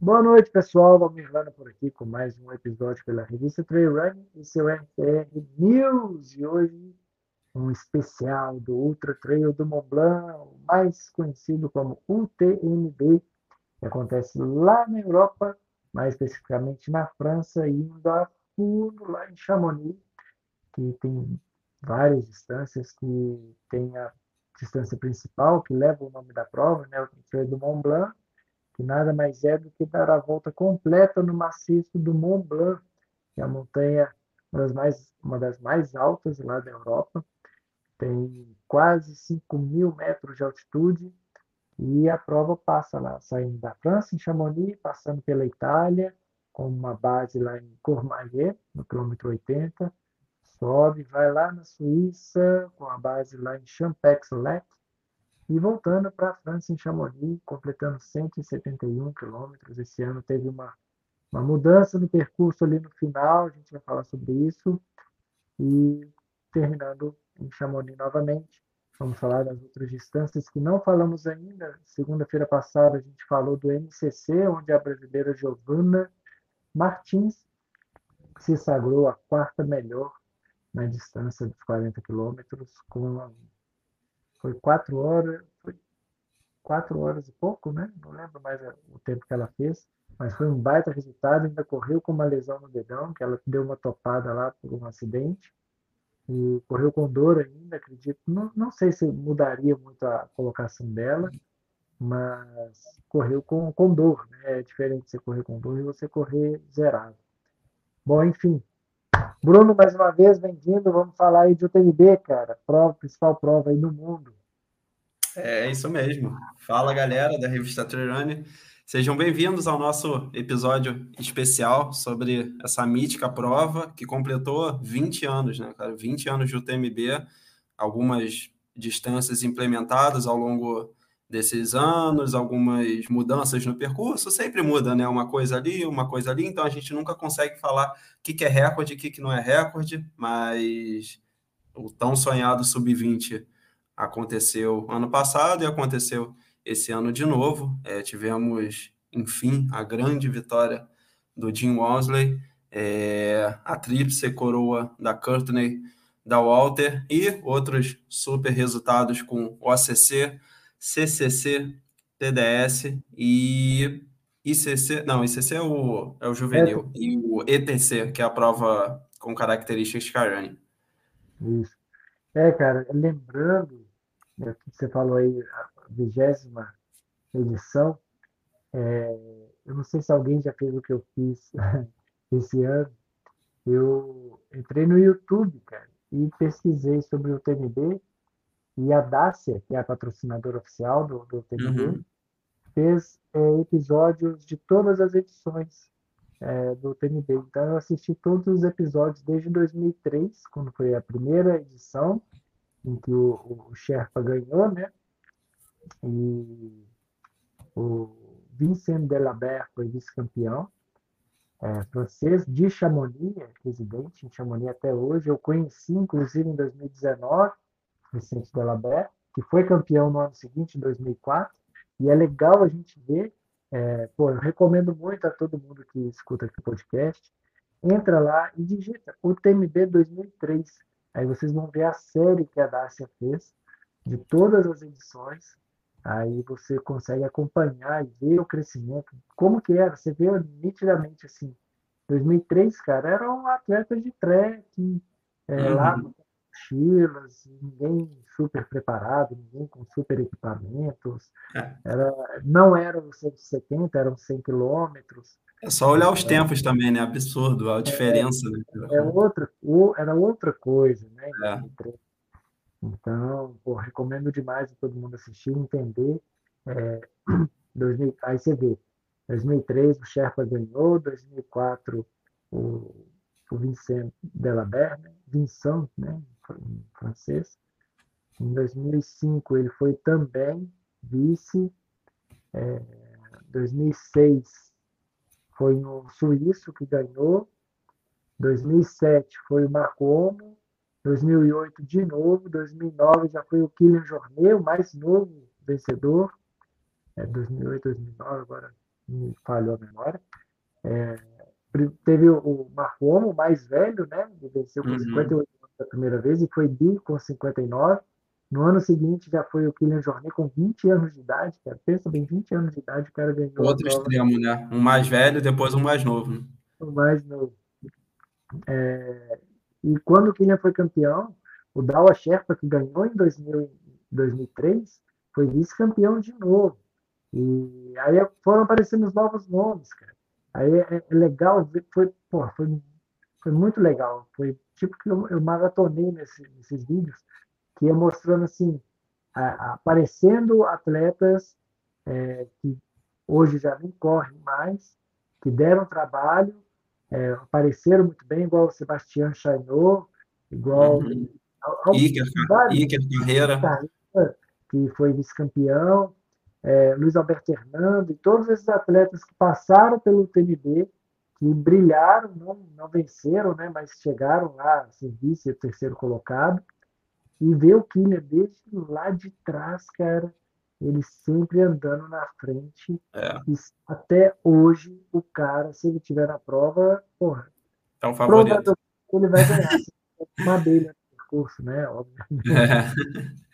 Boa noite, pessoal. Vamos Irlanda por aqui com mais um episódio pela revista Trail Running e seu RTR News. E hoje um especial do Ultra Trail do Mont Blanc, mais conhecido como UTMB, que acontece lá na Europa, mais especificamente na França, indo a fundo lá em Chamonix, que tem várias distâncias, que tem a distância principal, que leva o nome da prova, né, o Trail do Mont Blanc, que nada mais é do que dar a volta completa no maciço do Mont Blanc, que é a montanha uma das mais, uma das mais altas lá da Europa, tem quase 5 mil metros de altitude, e a prova passa lá, saindo da França, em Chamonix, passando pela Itália, com uma base lá em Courmayeur, no quilômetro 80, sobe, vai lá na Suíça, com a base lá em Champex-Lec, e voltando para a França, em Chamonix, completando 171 quilômetros. Esse ano teve uma, uma mudança no percurso ali no final, a gente vai falar sobre isso. E terminando em Chamonix novamente, vamos falar das outras distâncias que não falamos ainda. Segunda-feira passada a gente falou do MCC, onde a brasileira Giovanna Martins se sagrou a quarta melhor na distância dos 40 quilômetros, com foi quatro horas, foi quatro horas e pouco, né? Não lembro mais o tempo que ela fez, mas foi um baita resultado. Ainda correu com uma lesão no dedão, que ela deu uma topada lá por um acidente. E correu com dor ainda, acredito. Não, não sei se mudaria muito a colocação dela, mas correu com, com dor, né? É diferente você correr com dor e você correr zerado. Bom, enfim, Bruno, mais uma vez, bem-vindo. Vamos falar aí de UTMB, cara. Prova, principal prova aí do mundo. É isso mesmo. Fala, galera da revista Trailrunner. Sejam bem-vindos ao nosso episódio especial sobre essa mítica prova que completou 20 anos, né, cara? 20 anos de UTMB, algumas distâncias implementadas ao longo desses anos, algumas mudanças no percurso, sempre muda, né? Uma coisa ali, uma coisa ali, então a gente nunca consegue falar o que, que é recorde, o que, que não é recorde, mas o tão sonhado sub-20 aconteceu ano passado e aconteceu esse ano de novo. É, tivemos, enfim, a grande vitória do Jim Walsley, é, a tríplice coroa da Courtney, da Walter e outros super resultados com o ACC, CCC, TDS e ICC, não, ICC é o, é o juvenil, é. e o ETC, que é a prova com características Carani. Isso. É, cara, lembrando, né, que você falou aí, a vigésima edição, é, eu não sei se alguém já fez o que eu fiz esse ano, eu entrei no YouTube, cara, e pesquisei sobre o TNB e a Dácia, que é a patrocinadora oficial do, do uhum. fez é, episódios de todas as edições é, do TNB. Então, eu assisti todos os episódios desde 2003, quando foi a primeira edição, em que o, o Sherpa ganhou, né? E o Vincent Delabert foi vice-campeão. É, francês de Chamonix, é residente em Chamonix até hoje. Eu conheci, inclusive, em 2019 Vicente Delabert, que foi campeão no ano seguinte, em 2004, e é legal a gente ver, é, pô, eu recomendo muito a todo mundo que escuta aqui o podcast, entra lá e digita o TMB 2003, aí vocês vão ver a série que a Dácia fez, de todas as edições, aí você consegue acompanhar e ver o crescimento, como que era, você vê nitidamente assim, 2003, cara, era um atleta de trekking, é, uhum. lá no mochilas, ninguém super preparado, ninguém com super equipamentos. É. Era, não eram 170, eram 100 quilômetros. É só olhar os é, tempos também, né? Absurdo a diferença. É, né? é outra, era outra coisa, né? É. Então, pô, recomendo demais a todo mundo assistir, entender. É, 2000, aí você vê, 2003 o Sherpa ganhou, 2004 o, o Vincent Delabert, né? Vincent, né? Em francês. Em 2005 ele foi também vice. É, 2006 foi o suíço que ganhou. 2007 foi o Marco Omo. 2008 de novo. 2009 já foi o Kylian Jornet, o mais novo vencedor. é 2008, 2009, agora me falhou a memória. É, teve o Marco Omo, mais velho, né? Ele venceu com uhum. 58 anos da primeira vez e foi bi com 59. No ano seguinte já foi o Kylian Jornet com 20 anos de idade, cara. Pensa bem, 20 anos de idade, o cara ganhou. Outro extremo, né? Um mais velho, depois um mais novo. Né? Um mais novo. É... E quando o Kylian foi campeão, o Dawa Sherpa, que ganhou em 2000, 2003, foi vice-campeão de novo. E aí foram aparecendo os novos nomes, cara. Aí é, é legal foi, pô, foi, foi muito legal. Foi tipo que eu, eu maratonei nesse, nesses vídeos que ia mostrando assim, a, aparecendo atletas é, que hoje já nem correm mais, que deram trabalho, é, apareceram muito bem, igual o Sebastião Chainot, igual uhum. ao, Iker, Iker Carreira, que foi vice-campeão, é, Luiz Alberto Hernando, e todos esses atletas que passaram pelo TNB, que brilharam, não, não venceram, né, mas chegaram lá a ser vice terceiro colocado, e ver o Killer desde lá de trás, cara, ele sempre andando na frente. É. E até hoje, o cara, se ele tiver na prova, porra. É um favorito. Ele vai ganhar. uma abelha no percurso, né? Obviamente. É.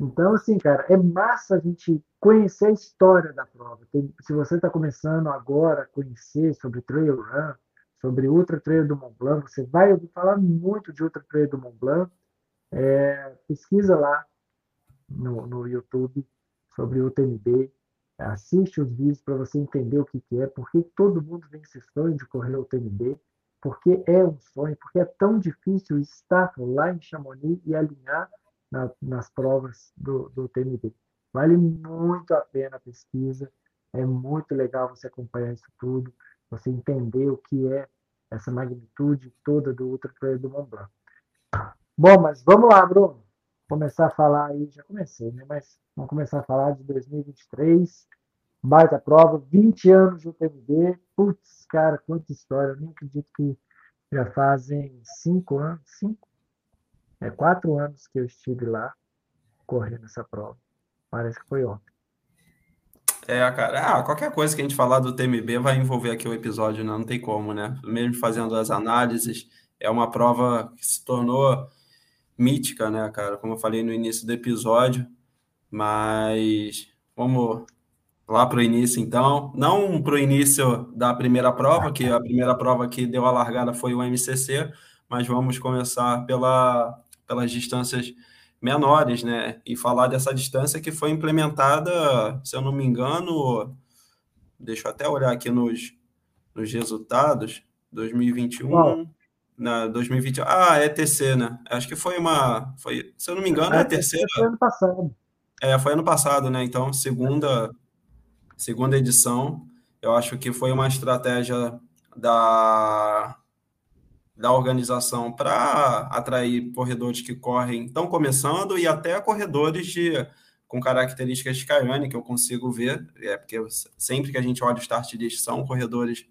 Então, assim, cara, é massa a gente conhecer a história da prova. Tem, se você está começando agora a conhecer sobre Trail Run, sobre Ultra Trail do Mont Blanc, você vai ouvir falar muito de Ultra Trail do Mont Blanc é, pesquisa lá no, no YouTube sobre o TMB, assiste os vídeos para você entender o que, que é, porque todo mundo tem esse sonho de correr o TMB, porque é um sonho, porque é tão difícil estar lá em Chamonix e alinhar na, nas provas do, do TMB. Vale muito a pena a pesquisa, é muito legal você acompanhar isso tudo, você entender o que é essa magnitude toda do Ultra Trail do Mont Blanc. Bom, mas vamos lá, Bruno. Começar a falar aí, já comecei, né? Mas vamos começar a falar de 2023. Baita prova, 20 anos do TMB. Putz, cara, quanta história. Eu nem acredito que já fazem cinco anos, cinco? É quatro anos que eu estive lá correndo essa prova. Parece que foi ontem. É, cara, ah, qualquer coisa que a gente falar do TMB vai envolver aqui o episódio, né? não tem como, né? Mesmo fazendo as análises, é uma prova que se tornou mítica, né, cara? Como eu falei no início do episódio, mas vamos lá para o início, então. Não para o início da primeira prova, que a primeira prova que deu a largada foi o MCC, mas vamos começar pela, pelas distâncias menores, né? E falar dessa distância que foi implementada, se eu não me engano, deixa eu até olhar aqui nos, nos resultados, 2021 na 2020. Ah, é TC, né? Acho que foi uma. Foi, se eu não me engano, é, é a terceira. Foi ano passado. É, foi ano passado, né? Então, segunda, segunda edição. Eu acho que foi uma estratégia da, da organização para atrair corredores que correm, estão começando, e até corredores de com características de Cayane, que eu consigo ver, é porque sempre que a gente olha o start list são corredores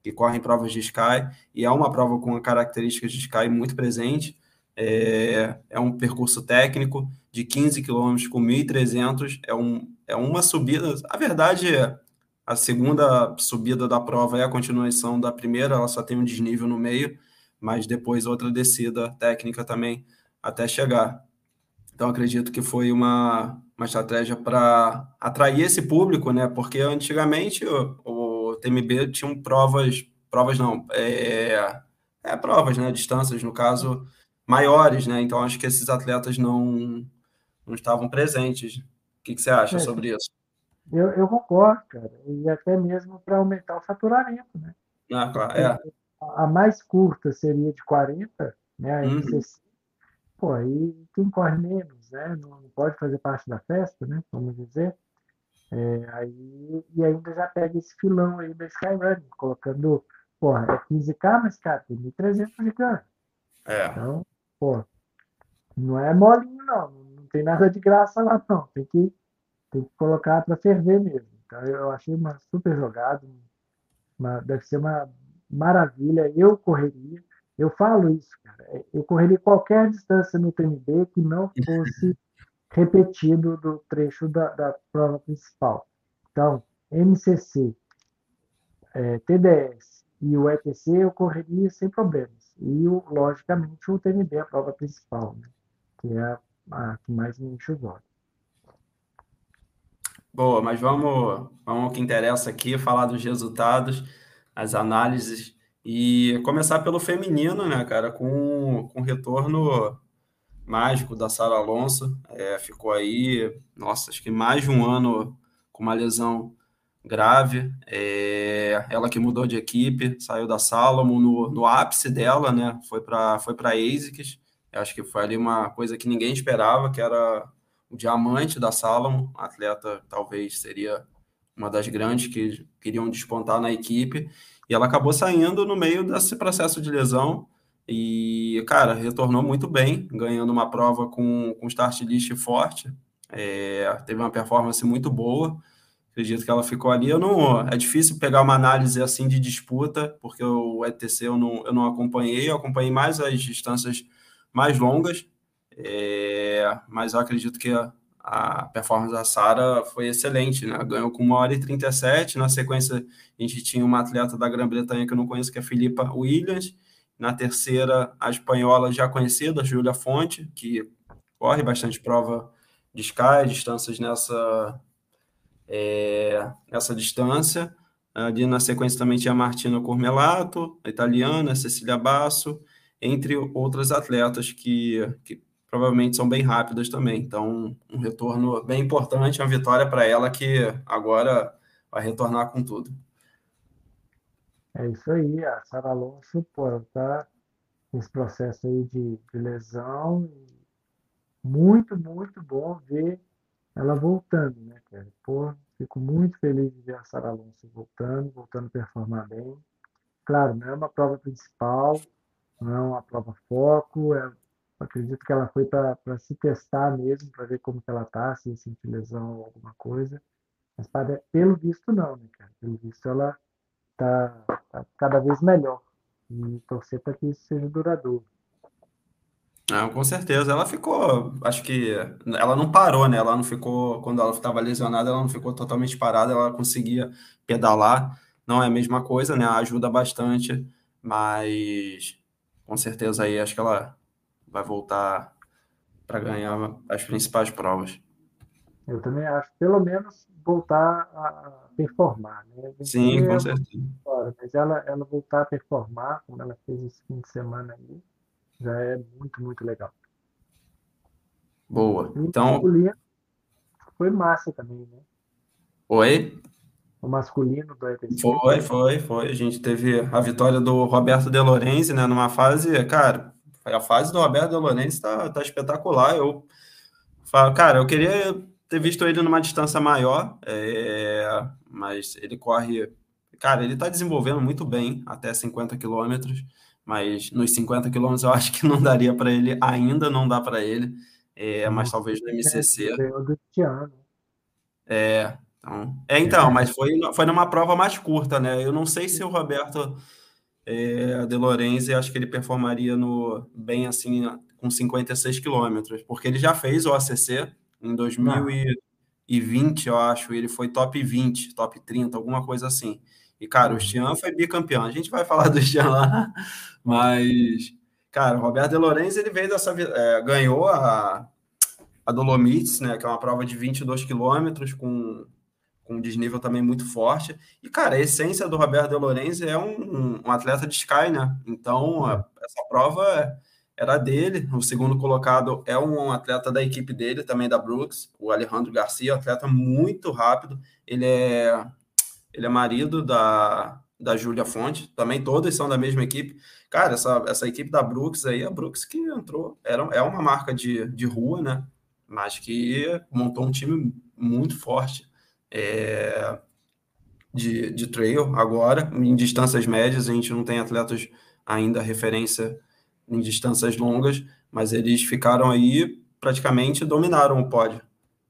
que correm provas de Sky, e é uma prova com características de Sky muito presente. É, é um percurso técnico de 15 quilômetros com 1.300, é, um, é uma subida. A verdade é, a segunda subida da prova é a continuação da primeira, ela só tem um desnível no meio, mas depois outra descida técnica também até chegar. Então acredito que foi uma, uma estratégia para atrair esse público, né? Porque antigamente o, o TMB tinham provas, provas não, é, é provas, né, distâncias, no caso, maiores, né, então acho que esses atletas não, não estavam presentes. O que, que você acha é, sobre isso? Eu, eu concordo, cara, e até mesmo para aumentar o faturamento, né. Ah, claro, é. A mais curta seria de 40, né, a uhum. pô, aí quem corre menos, né, não pode fazer parte da festa, né, vamos dizer, é, aí, e ainda já pega esse filão aí da Skyrunning, colocando, porra, é 15k, mas, cara, tem 1.300 de ganho. É. Então, pô, não é molinho, não. Não tem nada de graça lá, não. Tem que, tem que colocar para ferver mesmo. Então, eu achei uma super jogada. Uma, deve ser uma maravilha. Eu correria. Eu falo isso, cara. Eu correria qualquer distância no TMB que não fosse repetido do trecho da, da prova principal. Então, MCC, é, TDS e o ETC eu correria sem problemas. E, logicamente, o TMB, a prova principal, né? que é a, a que mais me enche os olhos. Boa, mas vamos, vamos ao que interessa aqui, falar dos resultados, as análises e começar pelo feminino, né, cara, com, com retorno mágico da Sara Alonso. É, ficou aí, nossa, acho que mais de um ano com uma lesão grave. É, ela que mudou de equipe, saiu da Salomon no, no ápice dela, né? Foi para foi para ASICS. Acho que foi ali uma coisa que ninguém esperava, que era o diamante da Salomon. Atleta talvez seria uma das grandes que queriam despontar na equipe. E ela acabou saindo no meio desse processo de lesão. E, cara, retornou muito bem, ganhando uma prova com, com start list forte. É, teve uma performance muito boa. Acredito que ela ficou ali. Eu não, é difícil pegar uma análise assim de disputa, porque o ETC eu não, eu não acompanhei, eu acompanhei mais as distâncias mais longas, é, mas eu acredito que a, a performance da Sara foi excelente, né? Ganhou com 1 hora e 37. Na sequência, a gente tinha uma atleta da Grã-Bretanha que eu não conheço, que é a Filipa Williams. Na terceira, a espanhola já conhecida, Júlia Fonte, que corre bastante prova de Sky, distâncias nessa, é, nessa distância. Ali na sequência também tinha Martina Cormelato, a italiana, Cecília Basso, entre outras atletas que, que provavelmente são bem rápidas também. Então, um retorno bem importante, uma vitória para ela que agora vai retornar com tudo. É isso aí, a Sara Alonso, está nesse processo aí de lesão. Muito, muito bom ver ela voltando, né, cara? Pô, fico muito feliz de ver a Sara Alonso voltando, voltando a performar bem. Claro, não é uma prova principal, não é uma prova foco, é, acredito que ela foi para se testar mesmo, para ver como que ela tá, se sentir lesão ou alguma coisa. Mas para, pelo visto não, né, cara? Pelo visto ela tá, tá cada vez melhor. E torcer para que isso seja duradouro. Com certeza. Ela ficou, acho que ela não parou, né? Ela não ficou, quando ela estava lesionada, ela não ficou totalmente parada, ela conseguia pedalar. Não é a mesma coisa, né? Ajuda bastante, mas com certeza aí acho que ela vai voltar para ganhar as principais provas. Eu também acho, pelo menos voltar a performar, né? Sim, com certeza. Fora, mas ela, ela voltar a performar, como ela fez esse fim de semana aí, já é muito, muito legal. Boa. E então. Foi massa também, né? Oi? O masculino do ETC. Foi, foi, foi. A gente teve a vitória do Roberto De Lorenzi, né? Numa fase, cara, a fase do Roberto De Lorenzi tá, tá espetacular. Eu falo, cara, eu queria ter visto ele numa distância maior, é, mas ele corre. Cara, ele tá desenvolvendo muito bem até 50 quilômetros mas nos 50 quilômetros eu acho que não daria para ele, ainda não dá para ele, é, mas talvez no MCC. É, então, é, então, mas foi, foi numa prova mais curta, né? Eu não sei se o Roberto é, De Lorenzi, acho que ele performaria no bem assim, com 56 quilômetros, porque ele já fez o ACC em 2020, eu acho, ele foi top 20, top 30, alguma coisa assim. E, cara, o uhum. Stian foi bicampeão. A gente vai falar do Stian lá, mas, cara, o Roberto De Lorenzi, ele veio dessa. É, ganhou a, a Dolomites, né? Que é uma prova de 22 quilômetros, com, com um desnível também muito forte. E, cara, a essência do Roberto De Lorenzi é um, um atleta de Sky, né? Então, a, essa prova era dele. O segundo colocado é um atleta da equipe dele, também da Brooks, o Alejandro Garcia, um atleta muito rápido. Ele é ele é marido da, da Júlia Fonte, também todos são da mesma equipe. Cara, essa, essa equipe da Brooks aí, a Brooks que entrou, era, é uma marca de, de rua, né? Mas que montou um time muito forte é, de, de trail agora, em distâncias médias, a gente não tem atletas ainda referência em distâncias longas, mas eles ficaram aí, praticamente dominaram o pódio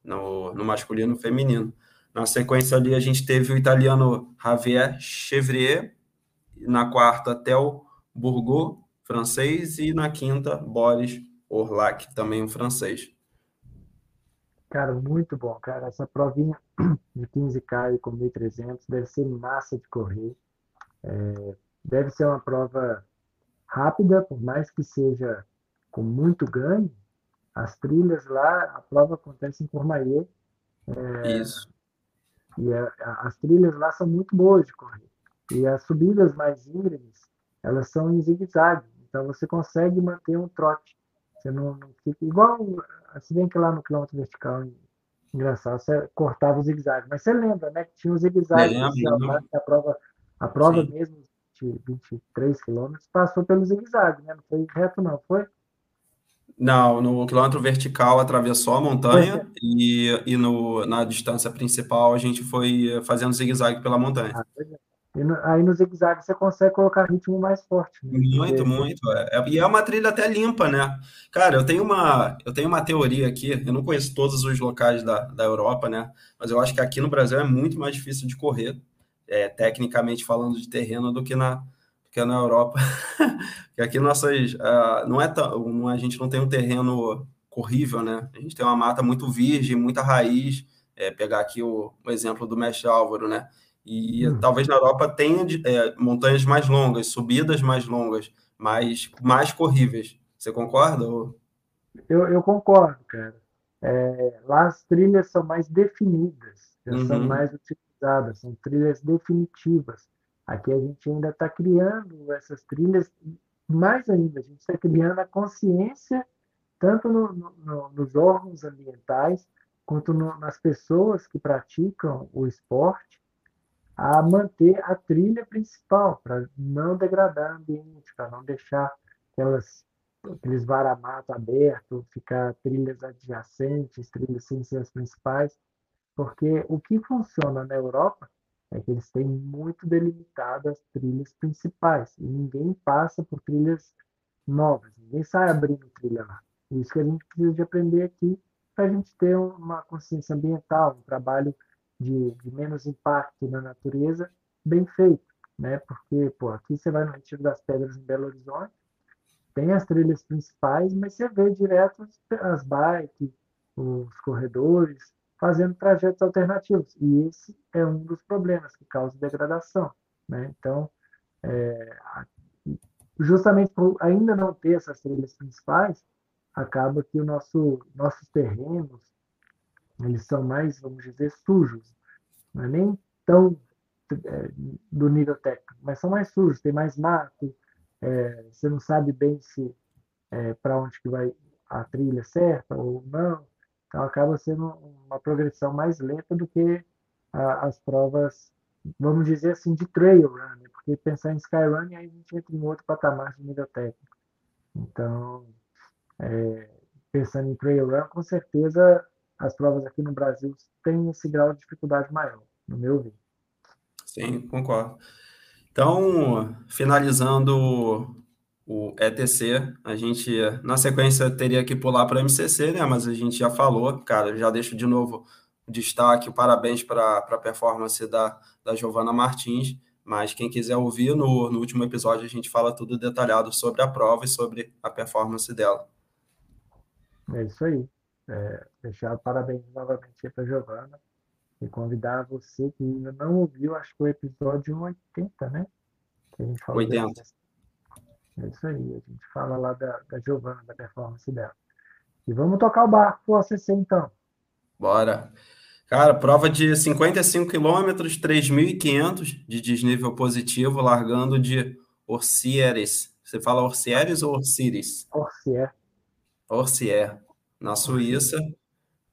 no, no masculino e no feminino. Na sequência ali, a gente teve o italiano Javier Chevrier, na quarta, Theo Bourgot, francês, e na quinta, Boris Orlac, também um francês. Cara, muito bom, cara. Essa provinha de 15K com 1.300 deve ser massa de correr. É, deve ser uma prova rápida, por mais que seja com muito ganho. As trilhas lá, a prova acontece em Courmayeur. É, Isso. E a, a, as trilhas lá são muito boas de correr. E as subidas mais íngremes, elas são em zigue-zague. Então você consegue manter um trote. Você não, não fica igual se bem que lá no quilômetro vertical, engraçado, você cortava o zigue-zague. Mas você lembra, né? Que tinha o zigue-zague a prova, a prova mesmo de 23 quilômetros passou pelo zigue-zague, né? Não foi reto, não, foi? Não, no quilômetro vertical atravessou a montanha é. e, e no, na distância principal a gente foi fazendo zigue-zague pela montanha. Ah, é. E no, aí no zigue-zague você consegue colocar ritmo mais forte. Né? Muito, muito. É, é, e é uma trilha até limpa, né? Cara, eu tenho uma, eu tenho uma teoria aqui. Eu não conheço todos os locais da, da Europa, né? Mas eu acho que aqui no Brasil é muito mais difícil de correr, é, tecnicamente falando de terreno, do que na, que na Europa. Porque aqui nossas. Uh, não é tão, a gente não tem um terreno corrível, né? A gente tem uma mata muito virgem, muita raiz. É, pegar aqui o, o exemplo do mestre Álvaro, né? E hum. talvez na Europa tenha é, montanhas mais longas, subidas mais longas, mais, mais corríveis. Você concorda? Eu, eu concordo, cara. É, lá as trilhas são mais definidas, uhum. são mais utilizadas, são trilhas definitivas. Aqui a gente ainda está criando essas trilhas, mais ainda, a gente está criando a consciência, tanto no, no, nos órgãos ambientais, quanto no, nas pessoas que praticam o esporte, a manter a trilha principal, para não degradar o ambiente, para não deixar aquelas, aqueles varamatos abertos, ficar trilhas adjacentes, trilhas sem ser as principais, porque o que funciona na Europa é que eles têm muito delimitadas as trilhas principais, e ninguém passa por trilhas novas, ninguém sai abrindo trilha lá. Isso que a gente precisa de aprender aqui para a gente ter uma consciência ambiental, um trabalho de, de menos impacto na natureza, bem feito, né? Porque, pô, aqui você vai no Retiro das Pedras em Belo Horizonte, tem as trilhas principais, mas você vê direto as, as bikes, os corredores, fazendo trajetos alternativos. E esse é um dos problemas que causa degradação. Né? Então, é, justamente por ainda não ter essas trilhas principais, acaba que o nosso, nossos terrenos, eles são mais, vamos dizer, sujos. Não é nem tão é, do nível técnico, mas são mais sujos, tem mais mato, é, você não sabe bem se é, para onde que vai a trilha certa ou não. Então acaba sendo uma progressão mais lenta do que a, as provas, vamos dizer assim, de trail run, né? porque pensar em skyrun aí a gente entra em outro patamar de nível técnico. Então, é, pensando em trail run, com certeza as provas aqui no Brasil têm esse grau de dificuldade maior, no meu ver. Sim, concordo. Então, finalizando o ETC, a gente, na sequência, teria que pular para o MCC, né? Mas a gente já falou, cara, já deixo de novo o destaque, parabéns para a performance da, da Giovana Martins. Mas quem quiser ouvir, no, no último episódio a gente fala tudo detalhado sobre a prova e sobre a performance dela. É isso aí. É, deixar parabéns novamente para a Giovana e convidar você que ainda não ouviu, acho que o episódio 80, né? Que a gente falou 80. É isso aí, a gente fala lá da, da Giovana, da performance dela. E vamos tocar o barco pro ACC então. Bora. Cara, prova de 55 quilômetros, 3.500 de desnível positivo, largando de Orcieres. Você fala Orcieres ou Orcires? Orcier. Orcier na Suíça.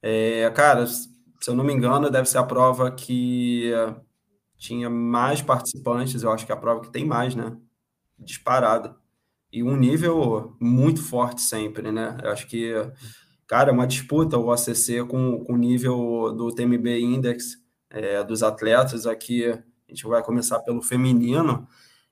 É, cara, se eu não me engano, deve ser a prova que tinha mais participantes, eu acho que é a prova que tem mais, né? Disparada. E um nível muito forte sempre, né? Eu acho que, cara, é uma disputa o ACC com, com o nível do TMB Index é, dos atletas. Aqui a gente vai começar pelo feminino.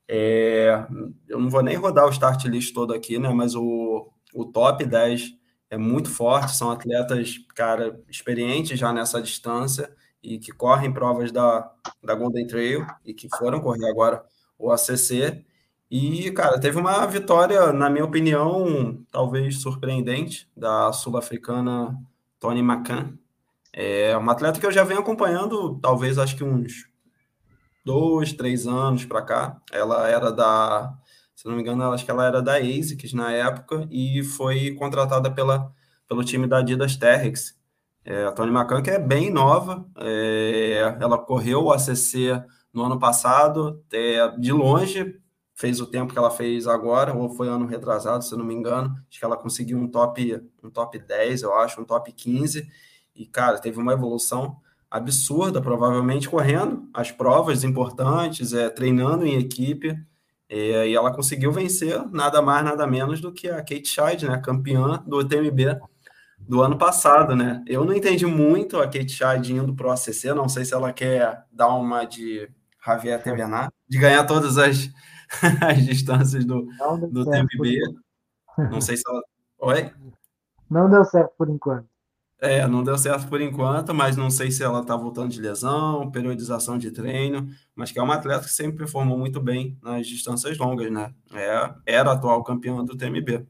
É, eu não vou nem rodar o start list todo aqui, né? Mas o, o top 10 é muito forte, são atletas, cara, experientes já nessa distância e que correm provas da, da Golden Trail e que foram correr agora o ACC. E, cara, teve uma vitória, na minha opinião, talvez surpreendente, da sul-africana Tony McCann. É uma atleta que eu já venho acompanhando, talvez acho que uns dois, três anos para cá. Ela era da, se não me engano, acho que ela era da ASICS na época e foi contratada pela, pelo time da Adidas Terrex. É, a Tony Macan, que é bem nova, é, ela correu o ACC no ano passado, é, de longe, fez o tempo que ela fez agora, ou foi ano retrasado, se não me engano. Acho que ela conseguiu um top, um top 10, eu acho, um top 15. E, cara, teve uma evolução absurda, provavelmente correndo as provas importantes, é, treinando em equipe. É, e ela conseguiu vencer nada mais, nada menos do que a Kate Scheid, né, campeã do UTMB do ano passado, né? Eu não entendi muito a Kate Scheid indo para o ACC, não sei se ela quer dar uma de Javier Tevenat, de ganhar todas as, as distâncias do, do UTMB. Não sei se ela... Oi? Não deu certo por enquanto. É, não deu certo por enquanto, mas não sei se ela está voltando de lesão, periodização de treino, mas que é uma atleta que sempre performou muito bem nas distâncias longas, né? É, era atual campeã do TMB.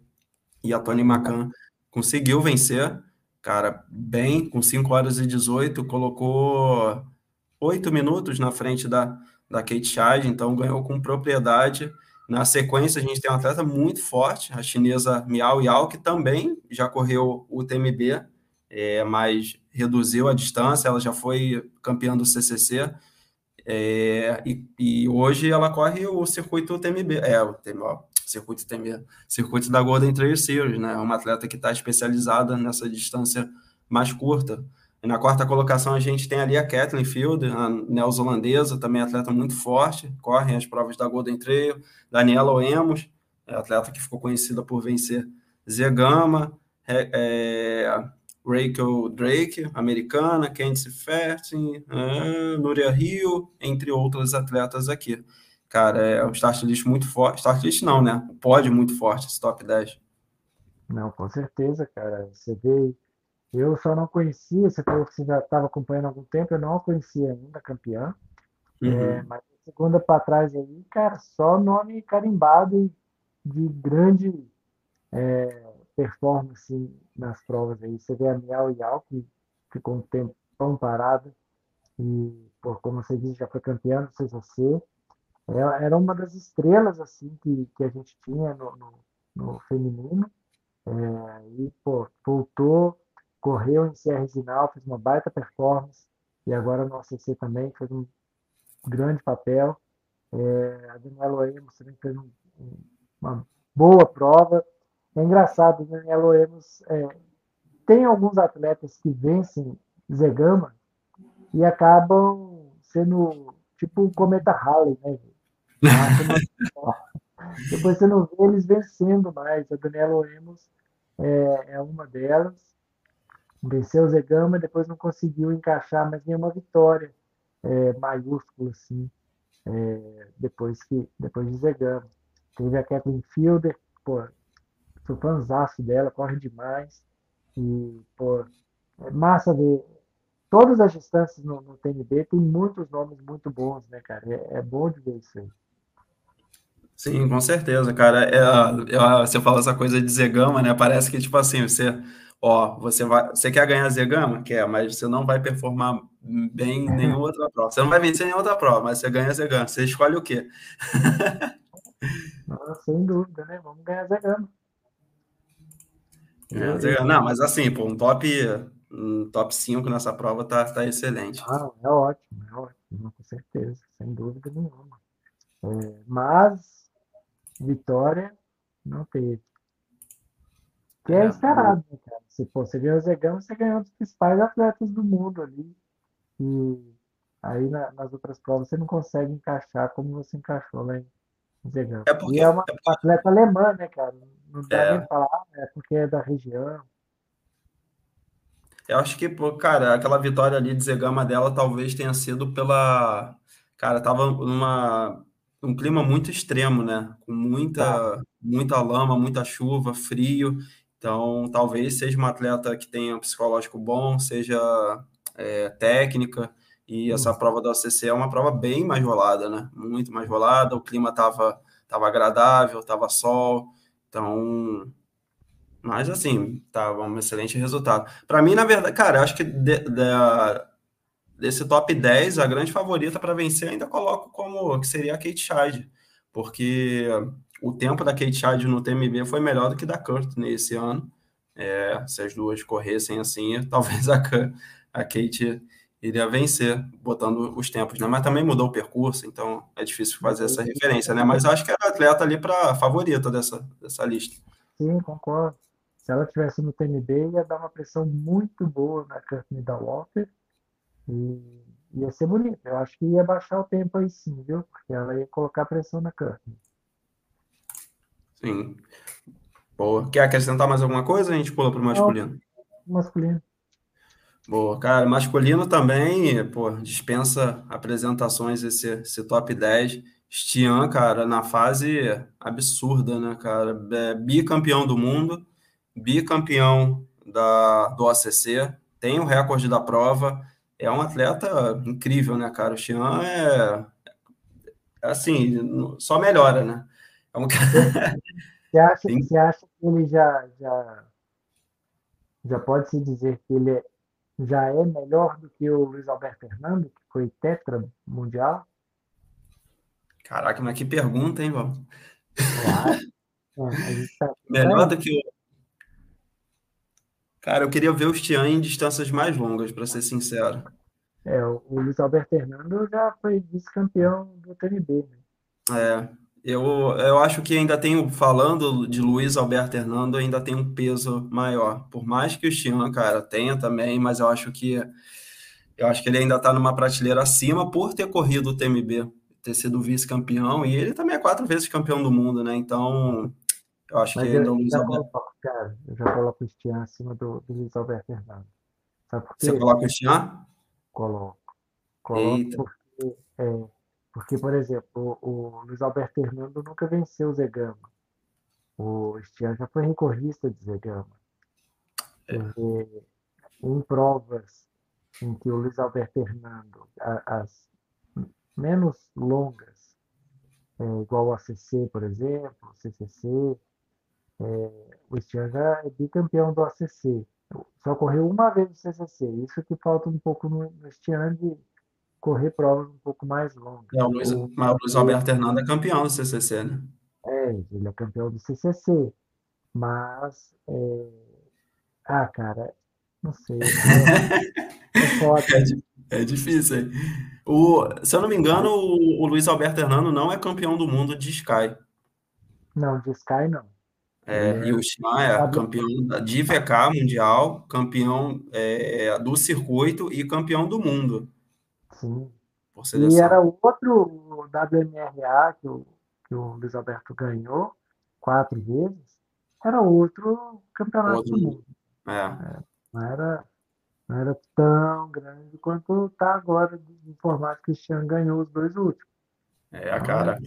E a Tony Macan conseguiu vencer, cara, bem, com 5 horas e 18, colocou 8 minutos na frente da, da Kate Scheid, então ganhou com propriedade. Na sequência, a gente tem uma atleta muito forte, a chinesa Miao Yao, que também já correu o TMB, é, mas reduziu a distância, ela já foi campeã do CCC, é, e, e, hoje ela corre o circuito TMB, é, o TMB, ó, circuito TMB, circuito da Golden Trail Series, né, é uma atleta que está especializada nessa distância mais curta. E na quarta colocação a gente tem ali a Kathleen Field, a neozelandesa, também atleta muito forte, corre as provas da Golden Trail, Daniela Oemos, é atleta que ficou conhecida por vencer Zegama, é, é, Rachel Drake, americana, Candice Fertin, uh, Núria Rio, entre outros atletas aqui. Cara, é um start list muito forte. Start list não, né? Pode muito forte esse top 10. Não, com certeza, cara. Você vê. Eu só não conhecia, você falou que você já estava acompanhando há algum tempo, eu não a conhecia ainda, campeã. Uhum. É, mas segunda para trás aí, cara, só nome carimbado de grande é, performance nas provas aí. Você vê a Miau Yao, que ficou um tempo tão parada, e, por, como você disse, já foi campeã do CCC. Ela era uma das estrelas assim que, que a gente tinha no, no, no feminino. É, e, pô, voltou, correu em Sierra Zinal, fez uma baita performance, e agora no ACC também fez um grande papel. É, a Daniela Emos também fez um, uma boa prova, é engraçado, né? Aloemos é, tem alguns atletas que vencem Zegama e acabam sendo tipo o Cometa Halley, né? Depois você não vê eles vencendo mais. A Daniela Lemos é, é uma delas. Venceu o Zegama, depois não conseguiu encaixar mais nenhuma vitória é, maiúscula assim, é, depois, que, depois de Zegama. Teve a Kathleen Fielder, pô, sou fãzaço dela, corre demais. E, pô, é massa ver. Todas as distâncias no, no TNB tem muitos nomes muito bons, né, cara? É, é bom de ver isso aí. Sim, com certeza, cara. É, é, você fala essa coisa de Zegama, né? Parece que, tipo assim, você, ó, você vai, você quer ganhar Zegama? Quer, mas você não vai performar bem em nenhuma outra prova. Você não vai vencer em nenhuma outra prova, mas você ganha Zegama. Você escolhe o quê? Não, sem dúvida, né? Vamos ganhar Zegama. É, não, mas assim, pô, um top, um top 5 nessa prova tá, tá excelente. Ah, é ótimo, é ótimo, com certeza, sem dúvida nenhuma. É, mas vitória não teve. Que é, é esperado, né, cara? Se você ganhou o Zegão, você ganhou os principais atletas do mundo ali. E aí na, nas outras provas você não consegue encaixar como você encaixou lá em Zegão. É porque, e é uma é porque... atleta alemã, né, cara? Não dá é. nem falar, é porque é da região. Eu acho que, pô, cara, aquela vitória ali de Zegama dela talvez tenha sido pela. Cara, tava numa um clima muito extremo, né? Com muita, tá. muita lama, muita chuva, frio. Então, talvez seja uma atleta que tenha um psicológico bom, seja é, técnica. E essa uhum. prova da OCC é uma prova bem mais rolada, né? Muito mais rolada. O clima tava, tava agradável, tava sol. Então, Mas assim, tá um excelente resultado. Para mim, na verdade, cara, eu acho que de, de, desse top 10, a grande favorita para vencer ainda coloco como que seria a Kate Scheid, porque o tempo da Kate Scheid no TMB foi melhor do que da Courtney esse ano. É, se as duas corressem assim, talvez a, a Kate iria vencer, botando os tempos, né? Mas também mudou o percurso, então é difícil fazer essa referência, né? Mas acho que era atleta ali para favorita dessa, dessa lista. Sim, concordo. Se ela tivesse no TNB, ia dar uma pressão muito boa na Courtney da Walker e ia ser bonito. Eu acho que ia baixar o tempo aí sim, viu? Porque ela ia colocar pressão na Courtney. Sim. Boa. Quer acrescentar mais alguma coisa? A gente pula para o masculino. Não, masculino. Boa, cara. Masculino também, pô, dispensa apresentações esse, esse top 10. Stian, cara, na fase absurda, né, cara? É bicampeão do mundo bicampeão da, do ACC, tem o recorde da prova, é um atleta incrível, né, cara? O Xian é, assim, só melhora, né? É um... você, acha, você acha que ele já, já, já pode se dizer que ele é, já é melhor do que o Luiz Alberto Fernando, que foi tetra mundial? Caraca, mas que pergunta, hein, Val? Claro. É, tá... Melhor do que o Cara, eu queria ver o Stian em distâncias mais longas, para ser sincero. É, o Luiz Alberto Fernando já foi vice-campeão do TNB. Né? É, eu, eu acho que ainda tem, falando de Luiz Alberto Hernando, ainda tem um peso maior. Por mais que o Stian, cara, tenha também, mas eu acho que eu acho que ele ainda está numa prateleira acima por ter corrido o TMB, ter sido vice-campeão, e ele também é quatro vezes campeão do mundo, né? Então, eu acho Mas que ainda o Luiz Alberto. Coloco, cara, eu já coloco o Stian acima do, do Luiz Alberto Hernando. Sabe por quê? Você coloca o Stian? Coloco. Coloco porque, é, porque, por exemplo, o, o Luiz Alberto Hernando nunca venceu o Zegama. O Stian já foi recordista de Zegama. É. em provas em que o Luiz Alberto Hernando, as menos longas, é, igual o ACC, por exemplo, o CCC, é, o já é bicampeão do ACC. Só correu uma vez no CCC. Isso que falta um pouco no, no Stian de correr provas um pouco mais longas. É, o Luiz, o, mas o Luiz Alberto Hernando é campeão do CCC, né? É, ele é campeão do CCC. Mas, é... ah, cara, não sei. É, é, é, é difícil. O, se eu não me engano, o, o Luiz Alberto Hernando não é campeão do mundo de Sky. Não, de Sky não. É, e o Shan é campeão de VK mundial, campeão é, do circuito e campeão do mundo. Sim. E era outro WMRA que o, que o Luiz Alberto ganhou quatro vezes, era outro campeonato outro. do mundo. É. é. não, era, não era tão grande quanto está agora, de formato que o Cristiano ganhou os dois últimos. É, então, cara,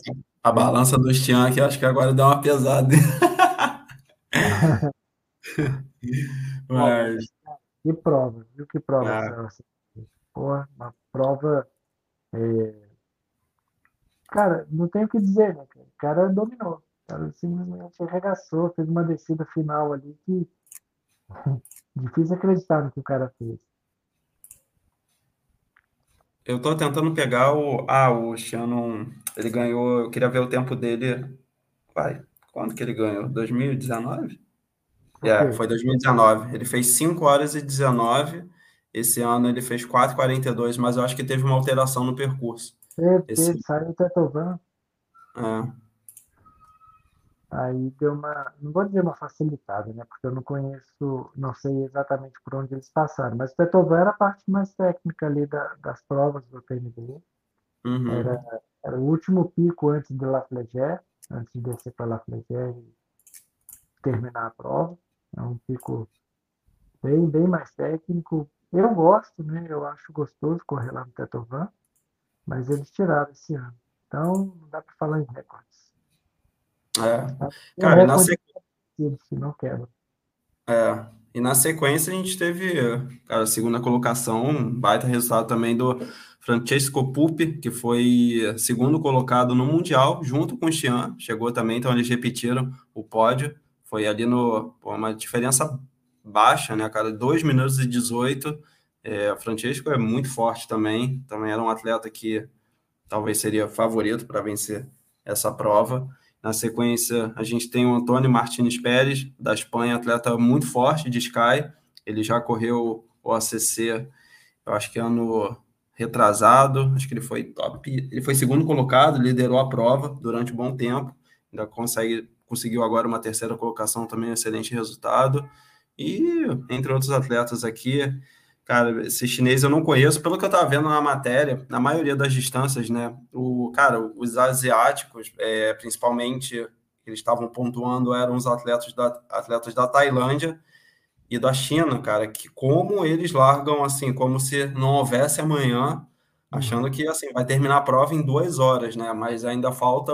a balança do Stian aqui acho que agora dá uma pesada. Mas... Que prova, viu que prova? Ah. Porra, uma prova. É... Cara, não tem o que dizer, né? O cara dominou. O cara simplesmente arregaçou, fez uma descida final ali que. Difícil acreditar no que o cara fez. Eu tô tentando pegar o. Ah, o Shannon. Ele ganhou. Eu queria ver o tempo dele. Vai. Quando que ele ganhou? 2019? É, foi 2019. Ele fez 5 horas e 19. Esse ano ele fez 4,42, mas eu acho que teve uma alteração no percurso. Teve, Esse... saiu Tetovan. É. Aí deu uma, não vou dizer uma facilitada, né? Porque eu não conheço, não sei exatamente por onde eles passaram, mas o Tetovan era a parte mais técnica ali da, das provas do TNB. Uhum. Era, era o último pico antes de La Flégère, antes de descer para La Flégère e terminar a prova. É um pico bem, bem mais técnico. Eu gosto, né? Eu acho gostoso correr lá no Tetovan, mas eles tiraram esse ano. Então, não dá para falar em recordes. É. Cara, na sequência. Se não quebra. É. E na sequência a gente teve a segunda colocação, um baita resultado também do Francesco Pupi, que foi segundo colocado no Mundial, junto com o Xian, chegou também, então eles repetiram o pódio Foi ali no pô, uma diferença baixa, né, cara? 2 minutos e 18. É, Francesco é muito forte também. Também era um atleta que talvez seria favorito para vencer essa prova. Na sequência, a gente tem o Antônio Martins Pérez, da Espanha, atleta muito forte de Sky. Ele já correu o ACC, eu acho que ano retrasado, acho que ele foi top, ele foi segundo colocado, liderou a prova durante um bom tempo, ainda consegue, conseguiu agora uma terceira colocação também, um excelente resultado. E entre outros atletas aqui, Cara, esse chinês eu não conheço, pelo que eu estava vendo na matéria, na maioria das distâncias, né? O, cara, os asiáticos, é, principalmente, eles estavam pontuando, eram os atletas da, atletas da Tailândia e da China, cara, que como eles largam assim, como se não houvesse amanhã, achando uhum. que assim vai terminar a prova em duas horas, né? Mas ainda falta,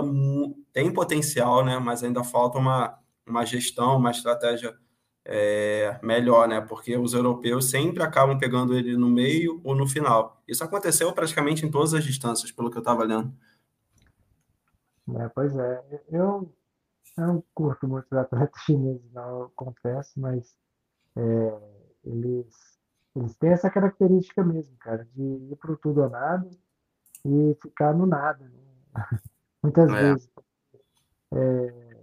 tem potencial, né? Mas ainda falta uma, uma gestão, uma estratégia é, melhor, né? Porque os europeus sempre acabam pegando ele no meio ou no final. Isso aconteceu praticamente em todas as distâncias, pelo que eu estava lendo. É, pois é, eu, eu não curto muito os atletas chineses, não, eu confesso, mas é, eles, eles têm essa característica mesmo, cara, de ir para o tudo ou nada e ficar no nada. Né? Muitas é. vezes. É,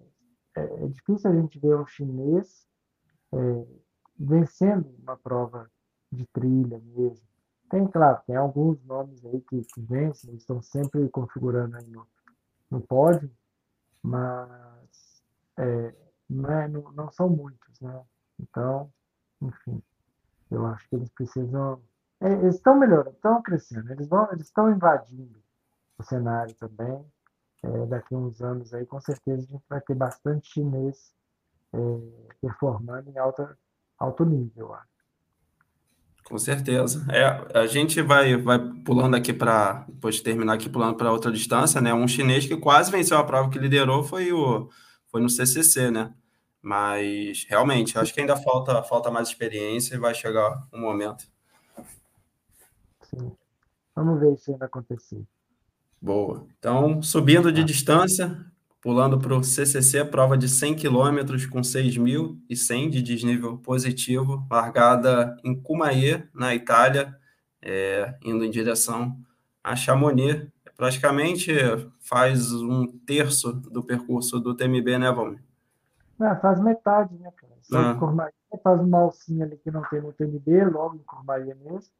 é, é difícil a gente ver um chinês é, vencendo uma prova de trilha mesmo. Tem, claro, tem alguns nomes aí que, que vencem, estão sempre configurando aí no, no pódio, mas é, não, é, não, não, são muitos, né? Então, enfim, eu acho que eles precisam. É, eles estão melhorando, estão crescendo, eles vão, eles estão invadindo o cenário também. É, daqui a uns anos aí, com certeza a gente vai ter bastante chinês é, performando em alta, alto nível. Com certeza. É, a gente vai, vai pulando aqui para, depois de terminar aqui, pulando para outra distância, né? Um chinês que quase venceu a prova que liderou foi, o, foi no CCC, né? Mas, realmente, acho que ainda falta, falta mais experiência e vai chegar um momento. Sim. Vamos ver se ainda acontecer. Boa. Então, subindo de distância, Pulando para o CCC, prova de 100 km com 6.100 de desnível positivo, largada em Cumaê, na Itália, é, indo em direção a Chamonix. Praticamente faz um terço do percurso do TMB, né, Valmir? É, faz metade, né, cara? Só ah. Cormaia, faz uma alcinha ali que não tem no TMB, logo em Cormaia mesmo,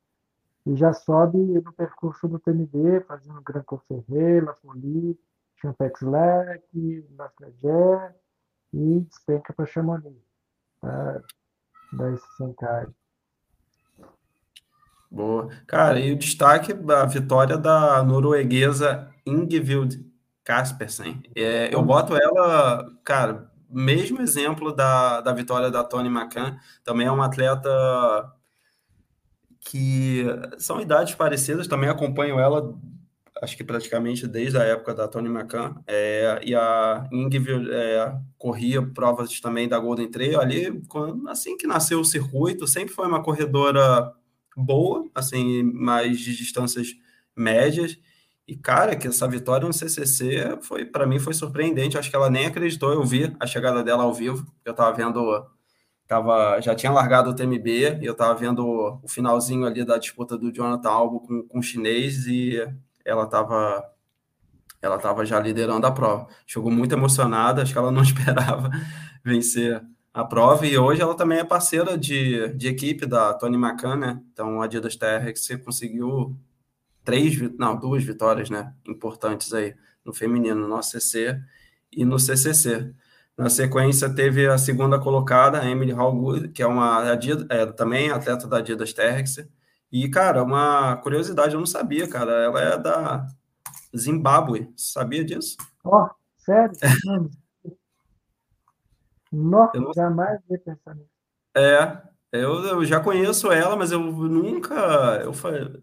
e já sobe no percurso do TMB, fazendo Gran Conferrela, Folie, Champex Lec, Lafayette e despenca para Chamonix, dar esse sencagem. Boa. Cara, e o destaque da vitória da norueguesa Ingvild Kaspersen. É, eu boto ela, cara, mesmo exemplo da, da vitória da Tony McCann, também é uma atleta que são idades parecidas, também acompanho ela acho que praticamente desde a época da Tony McCann, é, e a Ingrid é, corria provas também da Golden Trail ali, quando, assim que nasceu o circuito, sempre foi uma corredora boa, assim, mais de distâncias médias, e cara, que essa vitória no CCC foi, para mim, foi surpreendente, acho que ela nem acreditou, eu vi a chegada dela ao vivo, eu estava vendo tava, já tinha largado o TMB, e eu estava vendo o finalzinho ali da disputa do Jonathan Albo com, com o chinês, e ela estava ela estava já liderando a prova. Chegou muito emocionada, acho que ela não esperava vencer a prova, e hoje ela também é parceira de, de equipe da Tony McCann, né? Então, a Adidas TRX conseguiu três, não, duas vitórias, né? Importantes aí no feminino, no ACC e no CCC. Na sequência, teve a segunda colocada, Emily Hallgood, que é uma é, também atleta da Adidas TRX, e, cara, uma curiosidade, eu não sabia, cara. Ela é da Zimbábue. Sabia disso? Ó, oh, sério? Nossa, não... jamais ia pensar nisso. É, eu, eu, já conheço ela, mas eu nunca. Eu,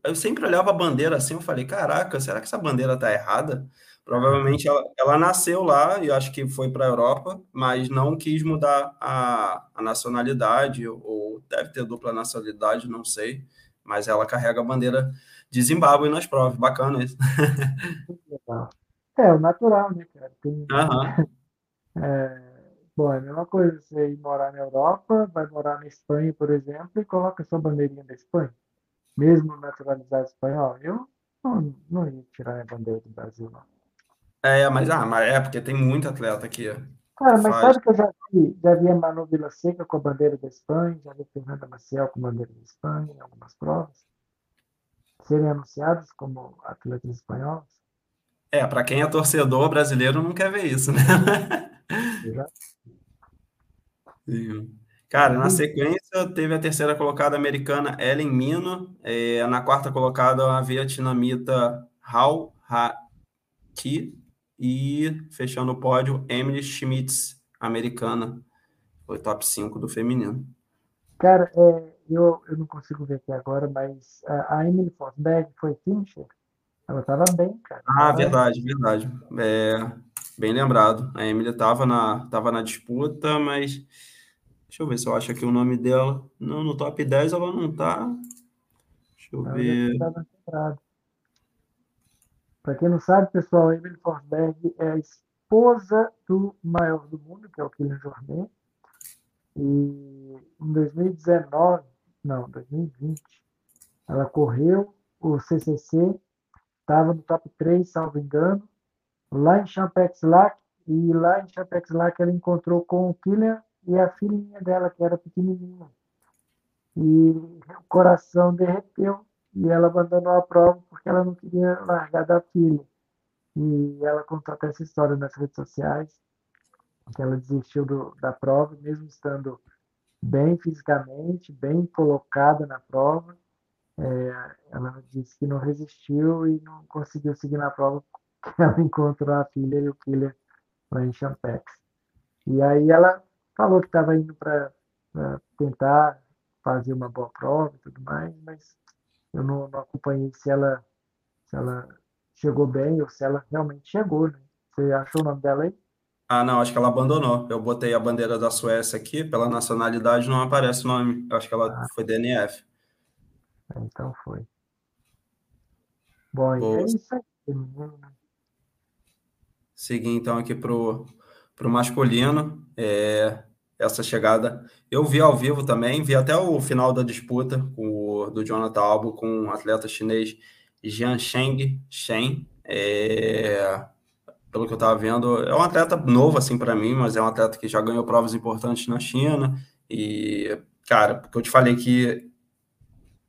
eu sempre olhava a bandeira assim, eu falei, caraca, será que essa bandeira tá errada? Provavelmente ela, ela nasceu lá e acho que foi para a Europa, mas não quis mudar a, a nacionalidade, ou deve ter dupla nacionalidade, não sei mas ela carrega a bandeira de Zimbábue nas provas. Bacana isso. É, o natural, né, cara? Tem, uhum. é, É a mesma coisa você ir morar na Europa, vai morar na Espanha, por exemplo, e coloca sua bandeirinha da Espanha. Mesmo naturalizado espanhol, eu não, não ia tirar minha bandeira do Brasil, não. É, mas, ah, mas é porque tem muito atleta aqui. Cara, mas faz. sabe que eu já vi, já vi a Manu Vila Seca com a bandeira da Espanha, já vi Fernanda Maciel com a bandeira da Espanha em algumas provas, serem anunciados como atletas espanhóis. É, para quem é torcedor brasileiro não quer ver isso, né? Sim. Cara, na sequência teve a terceira colocada americana Ellen Mino, é, na quarta colocada a vietnamita Hao Ha Ki e fechando o pódio Emily Schmitz, americana, foi top 5 do feminino. Cara, é, eu, eu não consigo ver aqui agora, mas a, a Emily Forsberg foi finisher? Ela estava bem, cara. Ah, verdade, verdade. É, bem lembrado. A Emily estava na, tava na disputa, mas Deixa eu ver se eu acho aqui o nome dela. Não, no top 10 ela não tá. Deixa eu ver. Para quem não sabe, pessoal, Emily Forsberg é a esposa do maior do mundo, que é o Kylian Jornet. E em 2019, não, 2020, ela correu o CCC, estava no top 3, salvo engano, lá em Champex-Lac, e lá em Champex-Lac ela encontrou com o Kylian e a filhinha dela, que era pequenininha. E o coração derreteu e ela abandonou a prova porque ela não queria largar da filha. E ela contou até essa história nas redes sociais, que ela desistiu do, da prova, mesmo estando bem fisicamente, bem colocada na prova. É, ela disse que não resistiu e não conseguiu seguir na prova ela encontrou a filha e o killer lá em Champex. E aí ela falou que estava indo para tentar fazer uma boa prova e tudo mais, mas eu não, não, acompanhei se ela, se ela chegou bem ou se ela realmente chegou. Né? Você achou o nome dela aí? Ah, não, acho que ela abandonou. Eu botei a bandeira da Suécia aqui, pela nacionalidade não aparece o nome. Acho que ela ah. foi DNF. Então foi. Bom, Boa. é isso aí. Seguir então aqui para o masculino, é, essa chegada. Eu vi ao vivo também, vi até o final da disputa o, do Jonathan Albo com o atleta chinês Jian Sheng Shen. É, pelo que eu estava vendo, é um atleta novo assim para mim, mas é um atleta que já ganhou provas importantes na China. E, cara, porque eu te falei que,